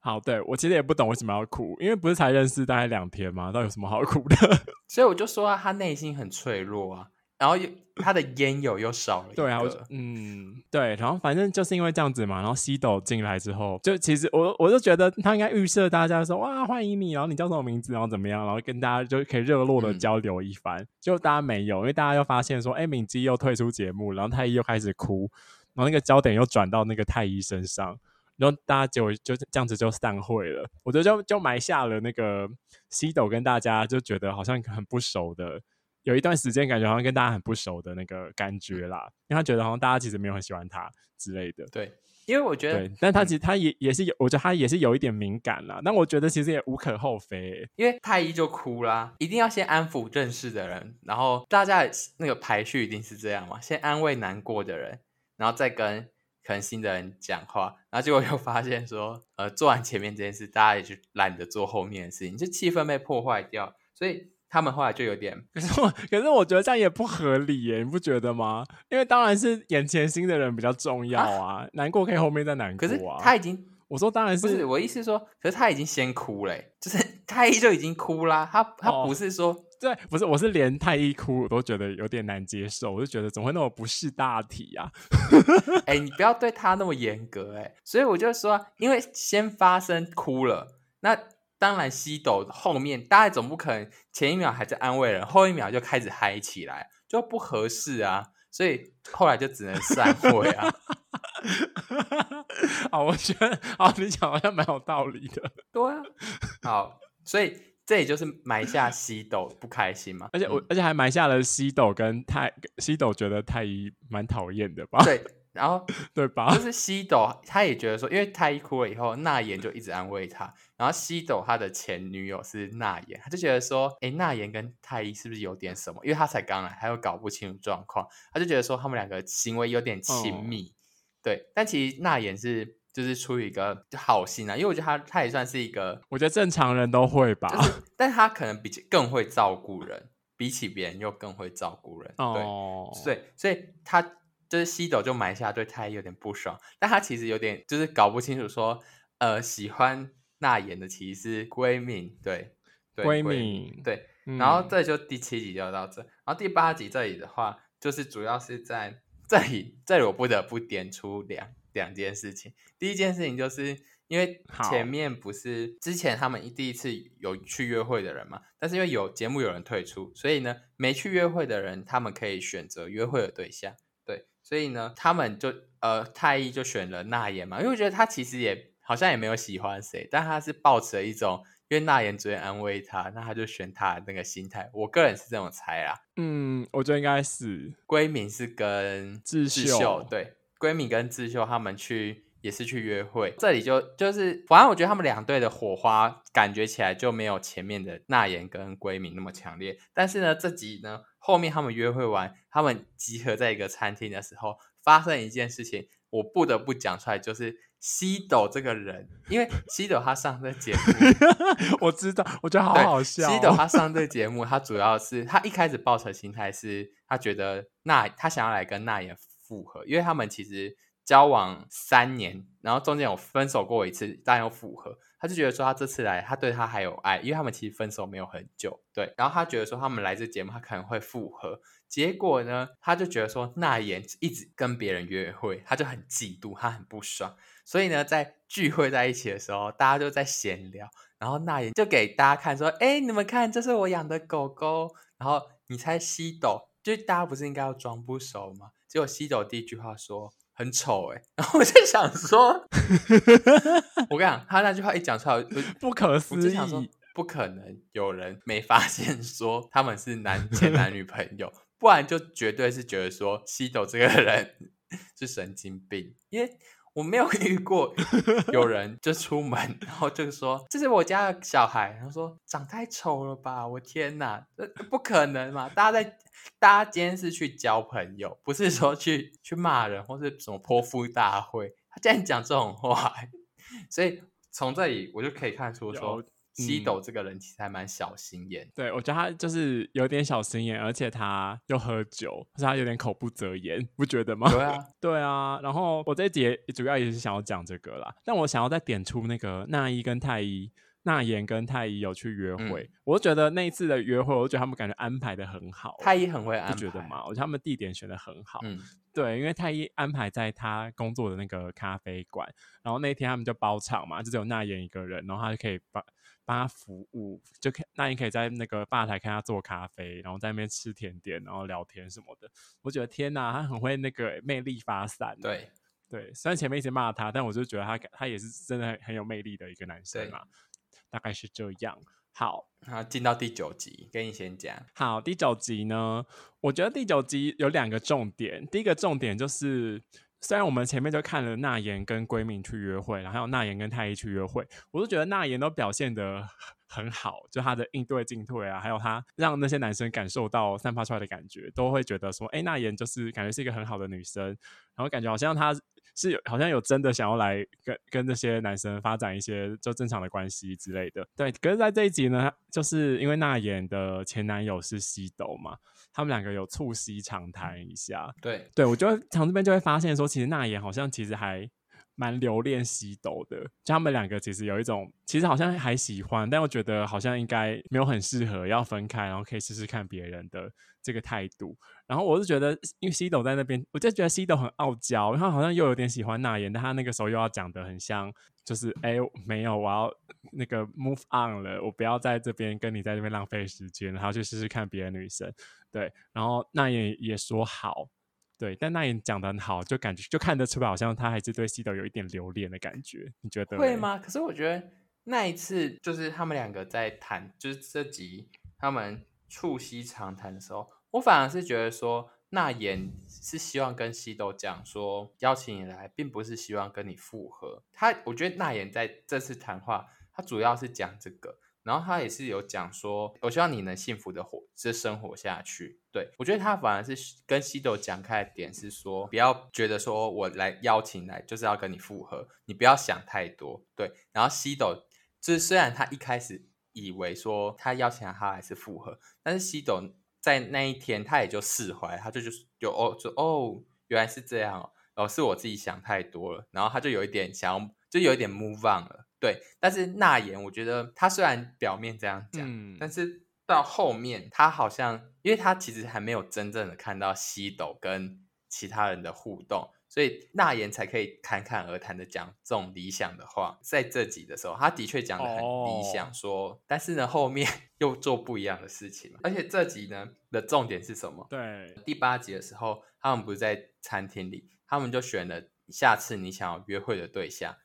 好，对，我其实也不懂为什么要哭，因为不是才认识大概两天吗？到底有什么好哭的？[LAUGHS] 所以我就说啊，他内心很脆弱啊，然后又他的烟友又少了。对啊，我嗯，对，然后反正就是因为这样子嘛，然后西斗进来之后，就其实我我就觉得他应该预设大家说哇欢迎你，然后你叫什么名字，然后怎么样，然后跟大家就可以热络的交流一番。嗯、就大家没有，因为大家又发现说，哎，敏基又退出节目，然后太一又开始哭，然后那个焦点又转到那个太一身上。然后大家就就这样子就散会了，我觉得就就埋下了那个西斗跟大家就觉得好像很不熟的，有一段时间感觉好像跟大家很不熟的那个感觉啦，因为他觉得好像大家其实没有很喜欢他之类的。对，因为我觉得，对，但他其实他也也是有，我觉得他也是有一点敏感啦。但我觉得其实也无可厚非，因为太一就哭啦，一定要先安抚认识的人，然后大家那个排序一定是这样嘛，先安慰难过的人，然后再跟。可能新的人讲话，然后结果又发现说，呃，做完前面这件事，大家也就懒得做后面的事情，就气氛被破坏掉，所以他们后来就有点。[LAUGHS] 可是我，可是我觉得这样也不合理耶，你不觉得吗？因为当然是眼前新的人比较重要啊，啊难过可以后面再难过啊。可是他已经，我说当然是，不是我意思是说，可是他已经先哭了，就是 [LAUGHS] 太医就已经哭啦，他他不是说。哦对，不是，我是连太医哭我都觉得有点难接受，我就觉得怎么会那么不识大体啊？哎、欸，你不要对他那么严格哎、欸。所以我就说，因为先发生哭了，那当然西斗后面大家总不可能前一秒还在安慰人，后一秒就开始嗨起来，就不合适啊。所以后来就只能散会啊。[LAUGHS] 好，我觉得，好，你讲好像蛮有道理的。对啊，好，所以。这也就是埋下西斗不开心嘛，[LAUGHS] 而且我、嗯、而且还埋下了西斗跟太西斗觉得太医蛮讨厌的吧？对，[LAUGHS] 然后 [LAUGHS] 对吧？就是西斗他也觉得说，因为太一哭了以后，那言就一直安慰他，然后西斗他的前女友是那言，他就觉得说，哎，那言跟太一是不是有点什么？因为他才刚来，他又搞不清楚状况，他就觉得说他们两个行为有点亲密，嗯、对，但其实那言是。就是出于一个好心啊，因为我觉得他他也算是一个，我觉得正常人都会吧，就是、但他可能比更会照顾人，比起别人又更会照顾人，哦、对，所以所以他就是西斗就埋下对太一有点不爽，但他其实有点就是搞不清楚说，呃，喜欢那言的其实是闺蜜，对，对闺蜜，对，嗯、然后这就第七集就到这，然后第八集这里的话，就是主要是在这里这里我不得不点出两。两件事情，第一件事情就是因为前面不是之前他们一第一次有去约会的人嘛，但是因为有节目有人退出，所以呢没去约会的人他们可以选择约会的对象，对，所以呢他们就呃太一就选了那言嘛，因为我觉得他其实也好像也没有喜欢谁，但他是抱持了一种因为那言昨天安慰他，那他就选他的那个心态，我个人是这种猜啊，嗯，我觉得应该是闺蜜是跟智秀，智秀对。闺蜜跟智秀他们去也是去约会，这里就就是，反正我觉得他们两队的火花感觉起来就没有前面的那言跟闺蜜那么强烈。但是呢，这集呢后面他们约会完，他们集合在一个餐厅的时候，发生一件事情，我不得不讲出来，就是西斗这个人，因为 [LAUGHS] 西斗他上这个节目，[LAUGHS] 我知道，我觉得好好笑哦。西斗他上这个节目，他主要是他一开始抱持心态是，他觉得那他想要来跟那也。复合，因为他们其实交往三年，然后中间有分手过一次，但又复合。他就觉得说，他这次来，他对他还有爱，因为他们其实分手没有很久，对。然后他觉得说，他们来这节目，他可能会复合。结果呢，他就觉得说，那言一直跟别人约会，他就很嫉妒，他很不爽。所以呢，在聚会在一起的时候，大家就在闲聊，然后那言就给大家看说，哎，你们看，这是我养的狗狗。然后你猜西斗，就大家不是应该要装不熟吗？结果西斗第一句话说很丑哎，[LAUGHS] 然后我就想说，[LAUGHS] 我跟你讲，他那句话一讲出来，不可思议，想说不可能有人没发现说他们是男前男女朋友，不然就绝对是觉得说西斗这个人 [LAUGHS] 是神经病，因为。我没有遇过有人就出门，然后就说这是我家的小孩，然后说长太丑了吧，我天哪，这不可能嘛！大家在，大家今天是去交朋友，不是说去去骂人或是什么泼妇大会。他竟然讲这种话，所以从这里我就可以看出说西斗这个人其实还蛮小心眼。对，我觉得他就是有点小心眼，而且他又喝酒，所以他有点口不择言，不觉得吗？对啊，[LAUGHS] 对啊。然后我这一节主要也是想要讲这个啦，但我想要再点出那个娜依跟太一。娜妍跟太一有去约会，嗯、我就觉得那一次的约会，我觉得他们感觉安排的很好。太一很会安排，不觉得吗？我觉得他们地点选的很好。嗯，对，因为太一安排在他工作的那个咖啡馆，然后那天他们就包场嘛，就只有娜妍一个人，然后他就可以帮帮他服务，就可那你可以在那个吧台看他做咖啡，然后在那边吃甜点，然后聊天什么的。我觉得天哪，他很会那个魅力发散。对对，虽然前面一直骂他，但我就觉得他他也是真的很有魅力的一个男生嘛。大概是这样。好，那进到第九集，跟你先讲。好，第九集呢，我觉得第九集有两个重点。第一个重点就是，虽然我们前面就看了娜妍跟闺蜜去约会，然后还有娜妍跟太一去约会，我都觉得娜妍都表现得很好，就她的应对进退啊，还有她让那些男生感受到散发出来的感觉，都会觉得说，哎，娜妍就是感觉是一个很好的女生，然后感觉好像她。是有好像有真的想要来跟跟那些男生发展一些就正常的关系之类的，对。可是，在这一集呢，就是因为娜妍的前男友是西斗嘛，他们两个有促膝长谈一下。对，对我就从这边就会发现说，其实娜妍好像其实还蛮留恋西斗的，就他们两个其实有一种，其实好像还喜欢，但我觉得好像应该没有很适合要分开，然后可以试试看别人的这个态度。然后我是觉得，因为西斗在那边，我就觉得西斗很傲娇，然后好像又有点喜欢娜妍，但他那个时候又要讲得很像，就是哎，没有，我要那个 move on 了，我不要在这边跟你在这边浪费时间，然后去试试看别的女生。对，然后娜妍也说好。对，但娜妍讲得很好，就感觉就看得出来，好像他还是对西斗有一点留恋的感觉。你觉得会吗？可是我觉得那一次就是他们两个在谈，就是这集他们促膝长谈的时候，我反而是觉得说那妍是希望跟西斗讲说，邀请你来，并不是希望跟你复合。他我觉得那妍在这次谈话，他主要是讲这个。然后他也是有讲说，我希望你能幸福的活，这生活下去。对，我觉得他反而是跟西斗讲开的点是说，不要觉得说我来邀请来就是要跟你复合，你不要想太多。对，然后西斗就是虽然他一开始以为说他邀请他来是复合，但是西斗在那一天他也就释怀，他就就哦就哦原来是这样哦，哦是我自己想太多了，然后他就有一点想要就有一点 move on 了。对，但是那言，我觉得他虽然表面这样讲，嗯、但是到后面他好像，因为他其实还没有真正的看到西斗跟其他人的互动，所以娜妍才可以侃侃而谈的讲这种理想的话。在这集的时候，他的确讲的很理想说，说、哦、但是呢，后面 [LAUGHS] 又做不一样的事情。而且这集呢的重点是什么？对，第八集的时候，他们不是在餐厅里，他们就选了下次你想要约会的对象。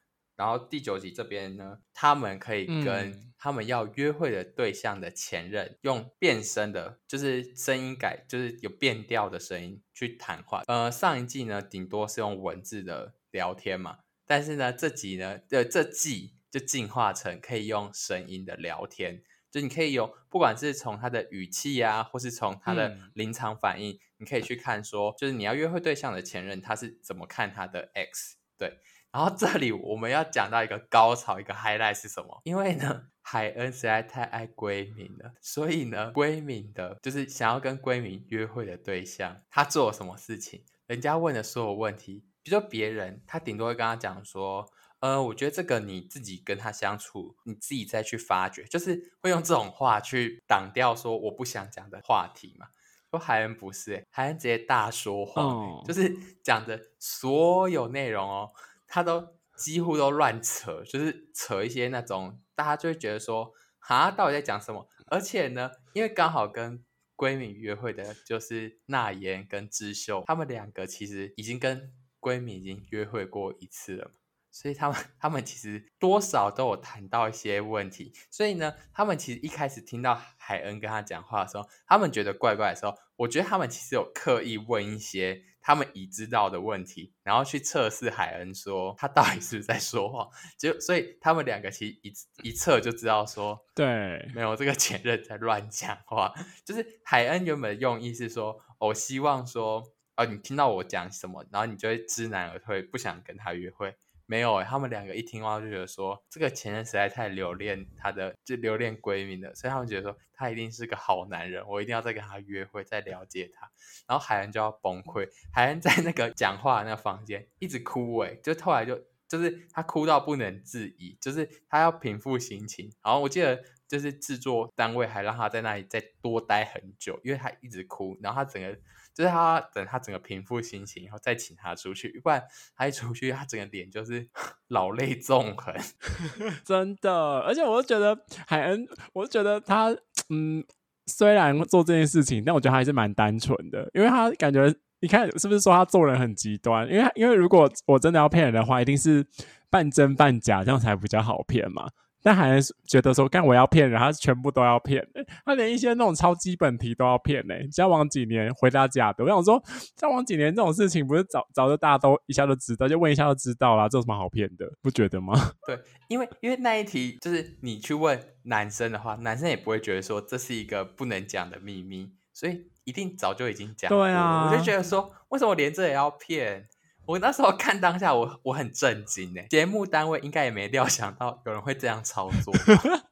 然后第九集这边呢，他们可以跟他们要约会的对象的前任用变声的，就是声音改，就是有变调的声音去谈话。呃，上一季呢，顶多是用文字的聊天嘛，但是呢，这集呢，呃，这季就进化成可以用声音的聊天，就你可以有，不管是从他的语气啊，或是从他的临场反应，你可以去看说，就是你要约会对象的前任他是怎么看他的 X，对。然后这里我们要讲到一个高潮，一个 highlight 是什么？因为呢，[LAUGHS] 海恩实在太爱闺蜜了，所以呢，闺蜜的就是想要跟闺蜜约会的对象，他做了什么事情？人家问的所有问题，比如说别人，他顶多会跟他讲说，呃，我觉得这个你自己跟他相处，你自己再去发掘，就是会用这种话去挡掉说我不想讲的话题嘛。说海恩不是，海恩直接大说谎，哦、就是讲的所有内容哦。他都几乎都乱扯，就是扯一些那种大家就会觉得说，啊，到底在讲什么？而且呢，因为刚好跟闺蜜约会的就是娜妍跟智秀，他们两个其实已经跟闺蜜已经约会过一次了。所以他们 [LAUGHS] 他们其实多少都有谈到一些问题，所以呢，他们其实一开始听到海恩跟他讲话的时候，他们觉得怪怪的时候，我觉得他们其实有刻意问一些他们已知道的问题，然后去测试海恩说他到底是不是在说谎，就所以他们两个其实一一测就知道说，对，没有这个前任在乱讲话，就是海恩原本的用意是说，我希望说，哦，你听到我讲什么，然后你就会知难而退，不想跟他约会。没有，他们两个一听话就觉得说，这个前任实在太留恋他的，就留恋闺蜜了，所以他们觉得说他一定是个好男人，我一定要再跟他约会，再了解他。然后海恩就要崩溃，海恩在那个讲话的那个房间一直哭哎，就后来就就是他哭到不能自已，就是他要平复心情。然后我记得。就是制作单位还让他在那里再多待很久，因为他一直哭，然后他整个就是他等他整个平复心情以后再请他出去，不然他一出去他整个脸就是 [LAUGHS] 老泪纵横，[LAUGHS] 真的。而且我就觉得海恩，我就觉得他嗯，虽然做这件事情，但我觉得他还是蛮单纯的，因为他感觉你看是不是说他做人很极端？因为因为如果我真的要骗人的话，一定是半真半假，这样才比较好骗嘛。但还是觉得说，干我要骗人，他全部都要骗，[LAUGHS] 他连一些那种超基本题都要骗呢。交往几年回答假的，我想说，交往几年这种事情不是早早就大家都一下就知道，就问一下就知道啦，这有什么好骗的？不觉得吗？[LAUGHS] 对，因为因为那一题就是你去问男生的话，男生也不会觉得说这是一个不能讲的秘密，所以一定早就已经讲。对啊，我就觉得说，为什么连这也要骗？我那时候看当下我，我我很震惊诶，节目单位应该也没料想到有人会这样操作，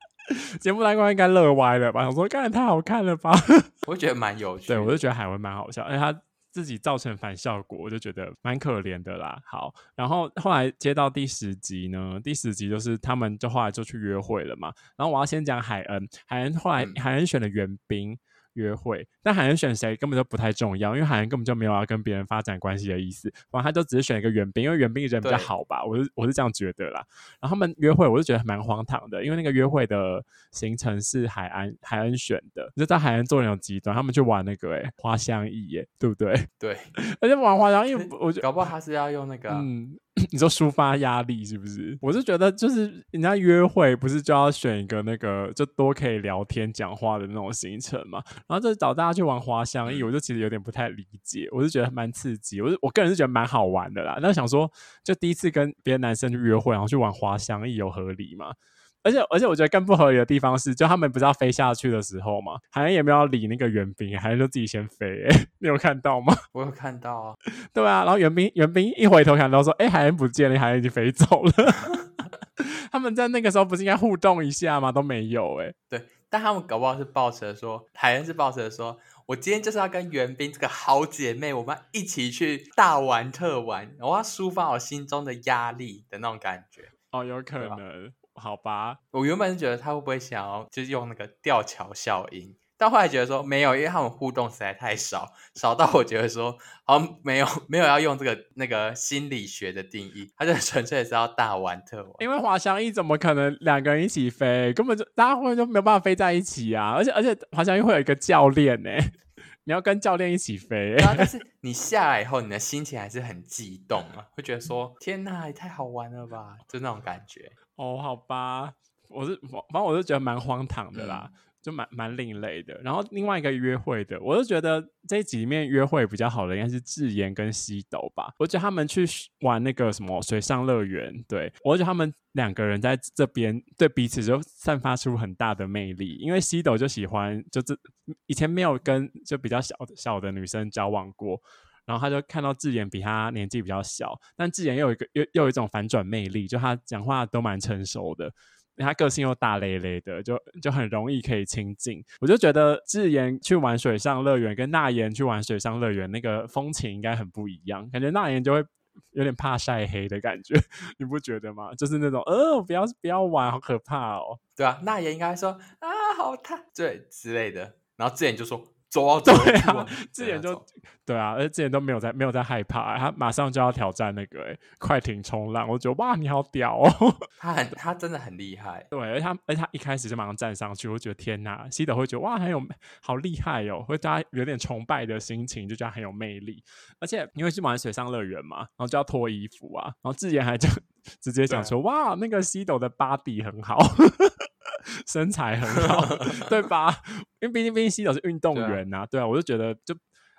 [LAUGHS] 节目单位应该乐歪了吧？我说，看太好看了吧？我就觉得蛮有趣，对我就觉得海文蛮好笑，而且他自己造成反效果，我就觉得蛮可怜的啦。好，然后后来接到第十集呢，第十集就是他们就后来就去约会了嘛。然后我要先讲海恩，海恩后来、嗯、海恩选了袁冰。约会，但海恩选谁根本就不太重要，因为海恩根本就没有要跟别人发展关系的意思，反正他就只是选一个袁冰，因为袁冰人比较好吧，我是我是这样觉得啦。然后他们约会，我就觉得蛮荒唐的，因为那个约会的行程是海安海恩选的，你知道海恩做人有极端，他们去玩那个诶、欸、花香意耶，对不对？对，[LAUGHS] 而且玩花香意，我觉得 [LAUGHS] 搞不好他是要用那个、啊、嗯。你说抒发压力是不是？我是觉得就是人家约会不是就要选一个那个就多可以聊天讲话的那种行程嘛？然后就找大家去玩滑翔翼，我就其实有点不太理解。我是觉得蛮刺激，我是我个人是觉得蛮好玩的啦。那想说就第一次跟别的男生去约会，然后去玩滑翔翼，有合理吗？而且而且我觉得更不合理的地方是，就他们不是要飞下去的时候嘛，好像也没有理那个援兵，海恩就自己先飞、欸。[LAUGHS] 你有看到吗？[LAUGHS] 我有看到啊。对啊，然后援兵援兵一回头看到说：“哎、欸，海恩不见了，海恩已经飞走了。[LAUGHS] ”他们在那个时候不是应该互动一下吗？都没有哎、欸。对，但他们搞不好是抱持说，海恩是抱持说，我今天就是要跟袁冰这个好姐妹，我们要一起去大玩特玩，我要抒发我心中的压力的那种感觉。哦，有可能。好吧，我原本是觉得他会不会想要就是用那个吊桥效应，但后来觉得说没有，因为他们互动实在太少，少到我觉得说好像没有没有要用这个那个心理学的定义，他就纯粹是要大玩特玩。因为滑翔翼怎么可能两个人一起飞？根本就大家会就没有办法飞在一起啊！而且而且滑翔翼会有一个教练呢，[LAUGHS] 你要跟教练一起飞。但是 [LAUGHS] 你下来以后，你的心情还是很激动啊，会觉得说天哪，也太好玩了吧，就那种感觉。哦，好吧，我是反正我是觉得蛮荒唐的啦，嗯、就蛮蛮另类的。然后另外一个约会的，我就觉得这一集里面约会比较好的应该是智妍跟西斗吧。我觉得他们去玩那个什么水上乐园，对，我觉得他们两个人在这边对彼此就散发出很大的魅力。因为西斗就喜欢，就这以前没有跟就比较小小的女生交往过。然后他就看到智妍比他年纪比较小，但智妍又有一个又又有一种反转魅力，就他讲话都蛮成熟的，他个性又大咧咧的，就就很容易可以亲近。我就觉得智妍去玩水上乐园，跟娜妍去玩水上乐园那个风情应该很不一样，感觉娜妍就会有点怕晒黑的感觉，[LAUGHS] 你不觉得吗？就是那种呃，不要不要玩，好可怕哦。对啊，娜妍应该说啊，好烫，对之类的，然后智妍就说。走啊走啊！对啊，[LAUGHS] 之前就对啊，而且之前都没有在没有在害怕，他马上就要挑战那个哎快艇冲浪，我觉得哇，你好屌哦！[LAUGHS] 他很他真的很厉害，对，而他而他一开始就马上站上去，我觉得天哪，西德会觉得哇很有好厉害哦，会大家有点崇拜的心情，就觉得很有魅力。而且因为是玩水上乐园嘛，然后就要脱衣服啊，然后智妍还就 [LAUGHS] 直接讲说哇，那个西斗的 body 很好。身材很好，[LAUGHS] 对吧？因为毕竟毕竟西斗是运动员呐、啊，对啊，我就觉得就，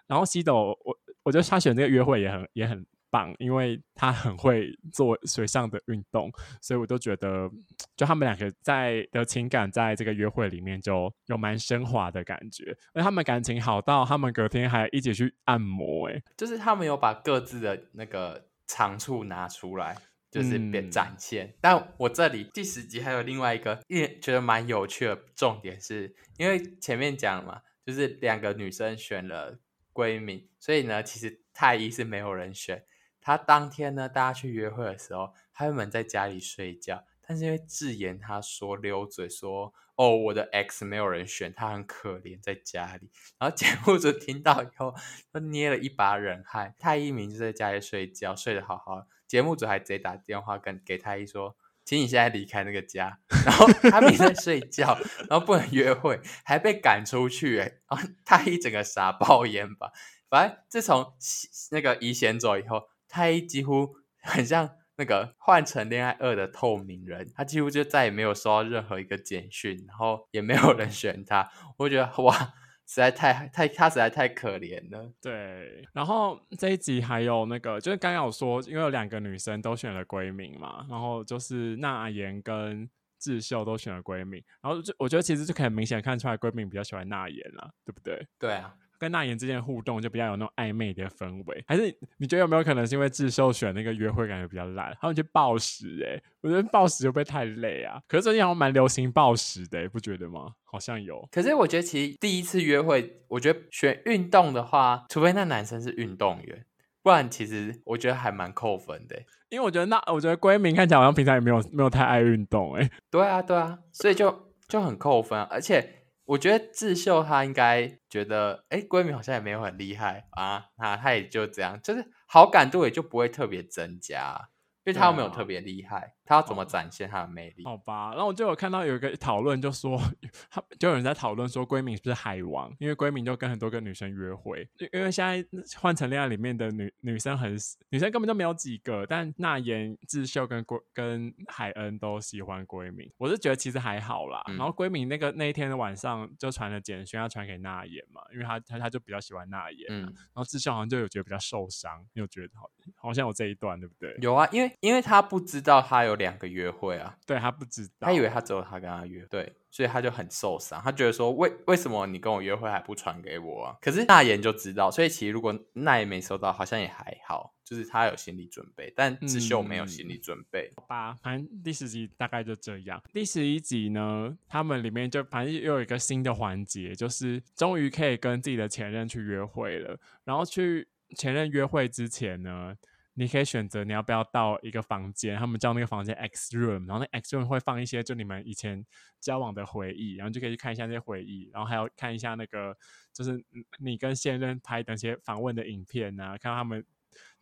然后西斗我我觉得他选这个约会也很也很棒，因为他很会做水上的运动，所以我都觉得就他们两个在的情感在这个约会里面就有蛮升华的感觉，而他们感情好到他们隔天还一起去按摩、欸，诶，就是他们有把各自的那个长处拿出来。就是别展现。嗯、但我这里第十集还有另外一个一觉得蛮有趣的重点是，因为前面讲嘛，就是两个女生选了闺蜜，所以呢，其实太医是没有人选。他当天呢，大家去约会的时候，他们在家里睡觉，但是因为智妍他说溜嘴说。哦，我的 X 没有人选，他很可怜，在家里。然后节目组听到以后，都捏了一把冷汗。太一明就在家里睡觉，睡得好好。节目组还直接打电话跟给太一说，请你现在离开那个家。[LAUGHS] 然后他明在睡觉，[LAUGHS] 然后不能约会，还被赶出去。哎，然后太一整个傻爆眼吧。反正自从那个怡贤走以后，太一几乎很像。那个换成恋爱二的透明人，他几乎就再也没有收到任何一个简讯，然后也没有人选他。我觉得哇，实在太太他实在太可怜了。对，然后这一集还有那个，就是刚刚有说，因为有两个女生都选了闺蜜嘛，然后就是娜妍跟智秀都选了闺蜜，然后就我觉得其实就可以明显看出来闺蜜比较喜欢娜妍了，对不对？对啊。跟那妍之间的互动就比较有那种暧昧的氛围，还是你觉得有没有可能是因为智秀选那个约会感觉比较烂，他们去暴食哎、欸，我觉得暴食会不会太累啊？可是最近好像蛮流行暴食的、欸，不觉得吗？好像有。可是我觉得其实第一次约会，我觉得选运动的话，除非那男生是运动员，不然其实我觉得还蛮扣分的、欸。因为我觉得那我觉得归敏看起来好像平常也没有没有太爱运动哎、欸。对啊对啊，所以就就很扣分，而且。我觉得智秀她应该觉得，哎，闺蜜好像也没有很厉害啊，那她也就这样，就是好感度也就不会特别增加。因为他又没有特别厉害，他要怎么展现他的魅力？好吧，然后我就有看到有一个讨论，就说他就有人在讨论说，闺蜜是不是海王？因为闺蜜就跟很多个女生约会，因为现在换成恋爱里面的女女生很女生根本就没有几个，但那妍、智秀跟归跟海恩都喜欢归敏。我是觉得其实还好啦。嗯、然后归敏那个那一天的晚上就传了简讯，要传给娜妍嘛，因为她她她就比较喜欢娜妍。嗯，然后智秀好像就有觉得比较受伤，你有觉得好好像有这一段对不对？有啊，因为。因为她不知道她有两个约会啊，对，他不知道，他以为他只有他跟他约，对，所以他就很受伤，他觉得说，为为什么你跟我约会还不传给我啊？可是娜妍就知道，所以其实如果那也没收到，好像也还好，就是他有心理准备，但智秀没有心理准备。嗯、好吧，反正第十集大概就这样。第十一集呢，他们里面就反正又有一个新的环节，就是终于可以跟自己的前任去约会了。然后去前任约会之前呢，你可以选择你要不要到一个房间，他们叫那个房间 X room，然后那 X room 会放一些就你们以前交往的回忆，然后就可以去看一下那些回忆，然后还要看一下那个就是你跟现任拍的那些访问的影片啊，看他们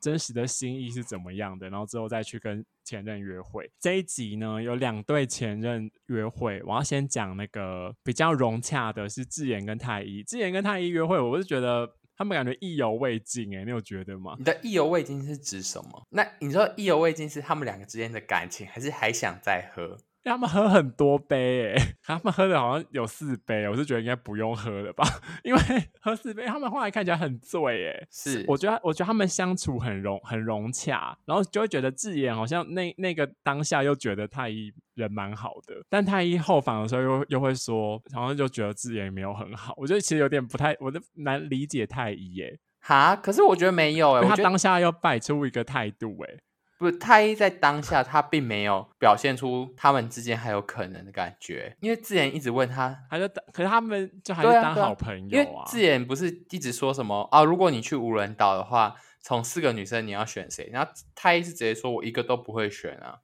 真实的心意是怎么样的，然后之后再去跟前任约会。这一集呢，有两对前任约会，我要先讲那个比较融洽的是智妍跟太一，智妍跟太一约会，我是觉得。他们感觉意犹未尽，哎，你有觉得吗？你的意犹未尽是指什么？那你说意犹未尽是他们两个之间的感情，还是还想再喝？他们喝很多杯，哎，[LAUGHS] 他们喝的好像有四杯，我是觉得应该不用喝了吧，[LAUGHS] 因为喝四杯，他们后来看起来很醉，哎，是，我觉得，我觉得他们相处很融，很融洽，然后就会觉得智妍好像那那个当下又觉得太医人蛮好的，但太医后访的时候又又会说，好像就觉得智妍没有很好，我觉得其实有点不太，我就难理解太一，哎，哈，可是我觉得没有，哎，他当下又摆出一个态度，哎。不是太一在当下，他并没有表现出他们之间还有可能的感觉，因为智妍一直问他，他就可是他们就还是当好朋友啊。啊啊因为智妍不是一直说什么啊？如果你去无人岛的话，从四个女生你要选谁？然后太一是直接说我一个都不会选啊，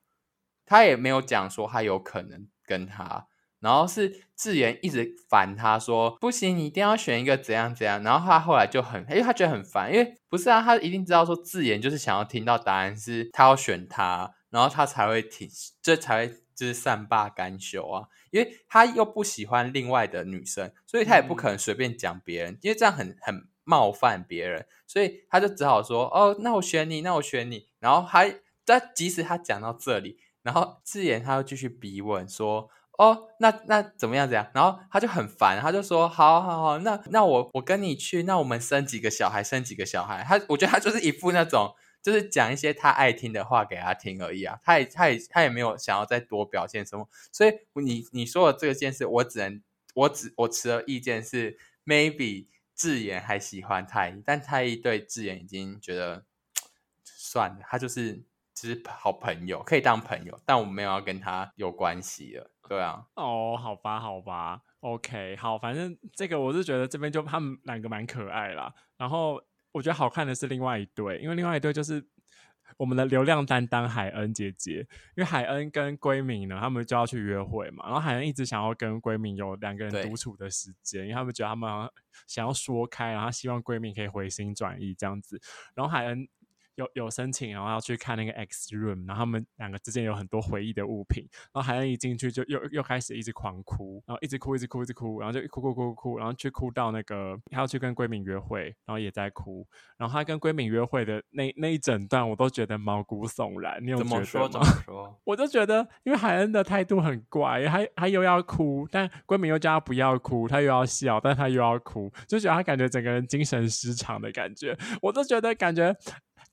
他也没有讲说他有可能跟他。然后是智妍一直烦他说不行，你一定要选一个怎样怎样。然后他后来就很，因为他觉得很烦，因为不是啊，他一定知道说智妍就是想要听到答案是他要选他，然后他才会挺，这才会就是善罢甘休啊。因为他又不喜欢另外的女生，所以他也不可能随便讲别人，嗯、因为这样很很冒犯别人，所以他就只好说哦，那我选你，那我选你。然后还但即使他讲到这里，然后智妍他又继续逼问说。哦，那那怎么样？怎样？然后他就很烦，他就说：“好好好，那那我我跟你去，那我们生几个小孩，生几个小孩。”他我觉得他就是一副那种，就是讲一些他爱听的话给他听而已啊。他也他也他也没有想要再多表现什么。所以你你说的这个件事，我只能我只我持的意见是，maybe 智妍还喜欢太一，但太一对智妍已经觉得 [TSK] 算了，他就是只是好朋友，可以当朋友，但我没有要跟他有关系了。对啊，哦，好吧，好吧，OK，好，反正这个我是觉得这边就他们两个蛮可爱啦。然后我觉得好看的是另外一对，因为另外一对就是。我们的流量担当海恩姐姐，因为海恩跟闺蜜呢，他们就要去约会嘛，然后海恩一直想要跟闺蜜有两个人独处的时间，因为他们觉得他们想要说开，然后希望闺蜜可以回心转意这样子，然后海恩。有有申请，然后要去看那个 X room，然后他们两个之间有很多回忆的物品，然后海恩一进去就又又开始一直狂哭，然后一直哭一直哭一直哭，然后就哭哭哭哭哭，然后去哭到那个他要去跟闺蜜约会，然后也在哭，然后他跟闺蜜约会的那那一整段我都觉得毛骨悚然，你有觉得吗？怎么说？怎么说？我就觉得，因为海恩的态度很怪，他他又要哭，但闺蜜又叫他不要哭，他又要笑，但他又要哭，就觉得他感觉整个人精神失常的感觉，我都觉得感觉。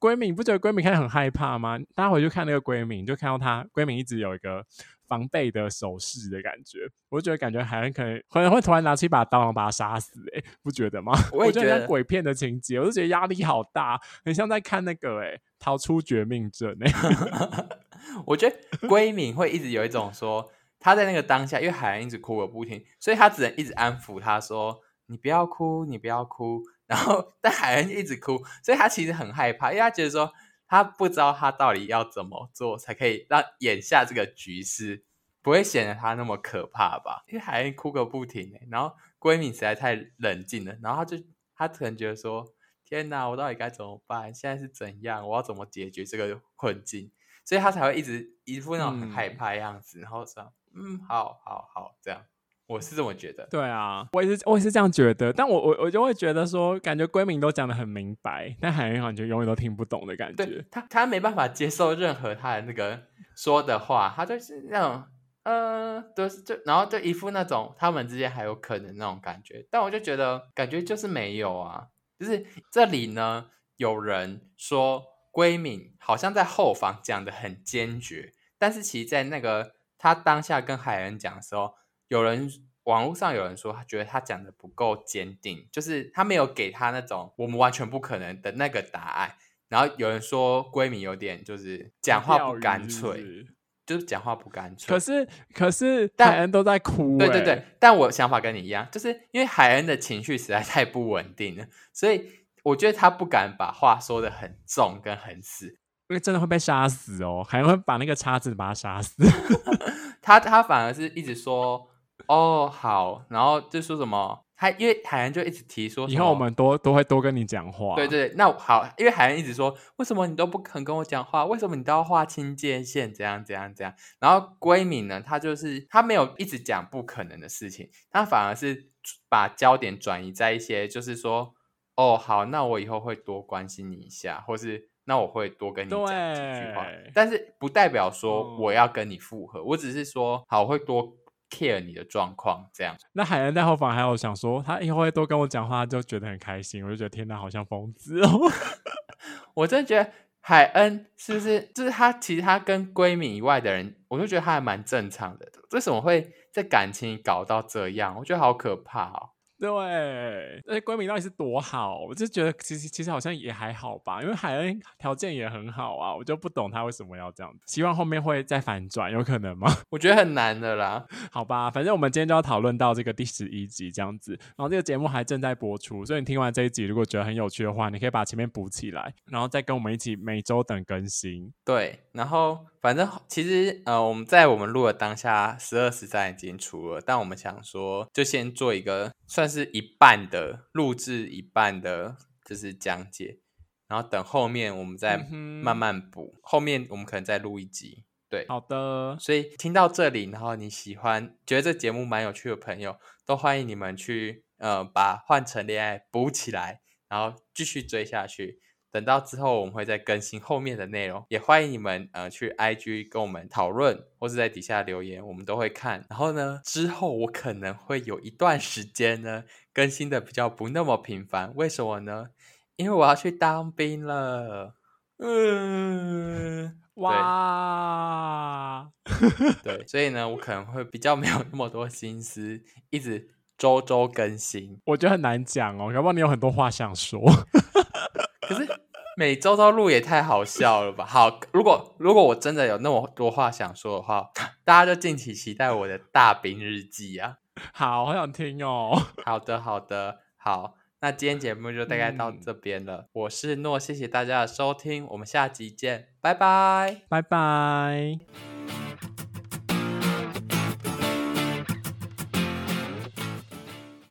闺蜜，你不觉得闺蜜看得很害怕吗？大家回去看那个闺蜜，就看到她闺蜜一直有一个防备的手势的感觉，我就觉得感觉海恩可能可能会突然拿起一把刀，然后把她杀死，欸，哎，不觉得吗？[LAUGHS] 我也觉得，鬼片的情节，我就觉得压力好大，很像在看那个哎，欸，逃出绝命镇哎，欸。[LAUGHS] 我觉得闺蜜会一直有一种说，她在那个当下，因为海恩一直哭个不停，所以她只能一直安抚她说：“你不要哭，你不要哭。”然后，但海恩一直哭，所以他其实很害怕，因为他觉得说他不知道他到底要怎么做才可以让眼下这个局势不会显得他那么可怕吧？因为海恩哭个不停，然后闺蜜实在太冷静了，然后他就他可能觉得说：天哪，我到底该怎么办？现在是怎样？我要怎么解决这个困境？所以他才会一直一副那种很害怕的样子，嗯、然后说：嗯，好好好，这样。我是这么觉得，对啊，我也是，我也是这样觉得。但我我我就会觉得说，感觉闺蜜都讲的很明白，但海恩好像就永远都听不懂的感觉。他他没办法接受任何他的那个说的话，他就是那种，呃，都是就然后就一副那种他们之间还有可能那种感觉。但我就觉得，感觉就是没有啊。就是这里呢，有人说闺蜜好像在后方讲的很坚决，但是其实在那个他当下跟海恩讲的时候。有人网络上有人说，他觉得他讲的不够坚定，就是他没有给他那种我们完全不可能的那个答案。然后有人说闺蜜有点就是讲话不干脆，是是就是讲话不干脆。可是可是海恩都在哭，欸，对对对。但我想法跟你一样，就是因为海恩的情绪实在太不稳定了，所以我觉得他不敢把话说的很重跟很死，因为真的会被杀死哦。海恩会把那个叉子把他杀死，[LAUGHS] 他他反而是一直说。哦，好，然后就说什么，他因为海洋就一直提说，以后我们多都会多跟你讲话。对对，那好，因为海洋一直说，为什么你都不肯跟我讲话？为什么你都要划清界限？怎样怎样怎样？然后闺蜜呢，她就是她没有一直讲不可能的事情，她反而是把焦点转移在一些，就是说，哦，好，那我以后会多关心你一下，或是那我会多跟你讲几句话，但是不代表说我要跟你复合，嗯、我只是说，好，我会多。Care 你的状况，这样。那海恩在后方还有想说，他以后会多跟我讲话，就觉得很开心。我就觉得天哪，好像疯子哦！[LAUGHS] 我真的觉得海恩是不是就是他？其实他跟闺蜜以外的人，我就觉得他还蛮正常的。为什么会在感情搞到这样？我觉得好可怕哦。对，那闺蜜到底是多好？我就觉得其实其实好像也还好吧，因为海恩条件也很好啊，我就不懂他为什么要这样子。希望后面会再反转，有可能吗？[LAUGHS] 我觉得很难的啦。好吧，反正我们今天就要讨论到这个第十一集这样子，然后这个节目还正在播出，所以你听完这一集，如果觉得很有趣的话，你可以把前面补起来，然后再跟我们一起每周等更新。对，然后反正其实呃，我们在我们录的当下，十二十三已经出了，但我们想说就先做一个算。是一半的录制，一半的就是讲解，然后等后面我们再慢慢补。嗯、后面我们可能再录一集，对，好的。所以听到这里，然后你喜欢，觉得这节目蛮有趣的朋友，都欢迎你们去呃把《换成恋爱》补起来，然后继续追下去。等到之后，我们会再更新后面的内容，也欢迎你们呃去 IG 跟我们讨论，或是在底下留言，我们都会看。然后呢，之后我可能会有一段时间呢更新的比较不那么频繁，为什么呢？因为我要去当兵了。嗯，哇，[LAUGHS] [LAUGHS] 对，所以呢，我可能会比较没有那么多心思，一直周周更新。我觉得很难讲哦，要不然你有很多话想说。可是。每周都录也太好笑了吧？好，如果如果我真的有那么多话想说的话，大家就敬请期待我的大兵日记啊！好，好想听哦。好的，好的，好，那今天节目就大概到这边了。嗯、我是诺，谢谢大家的收听，我们下集见，拜拜，拜拜。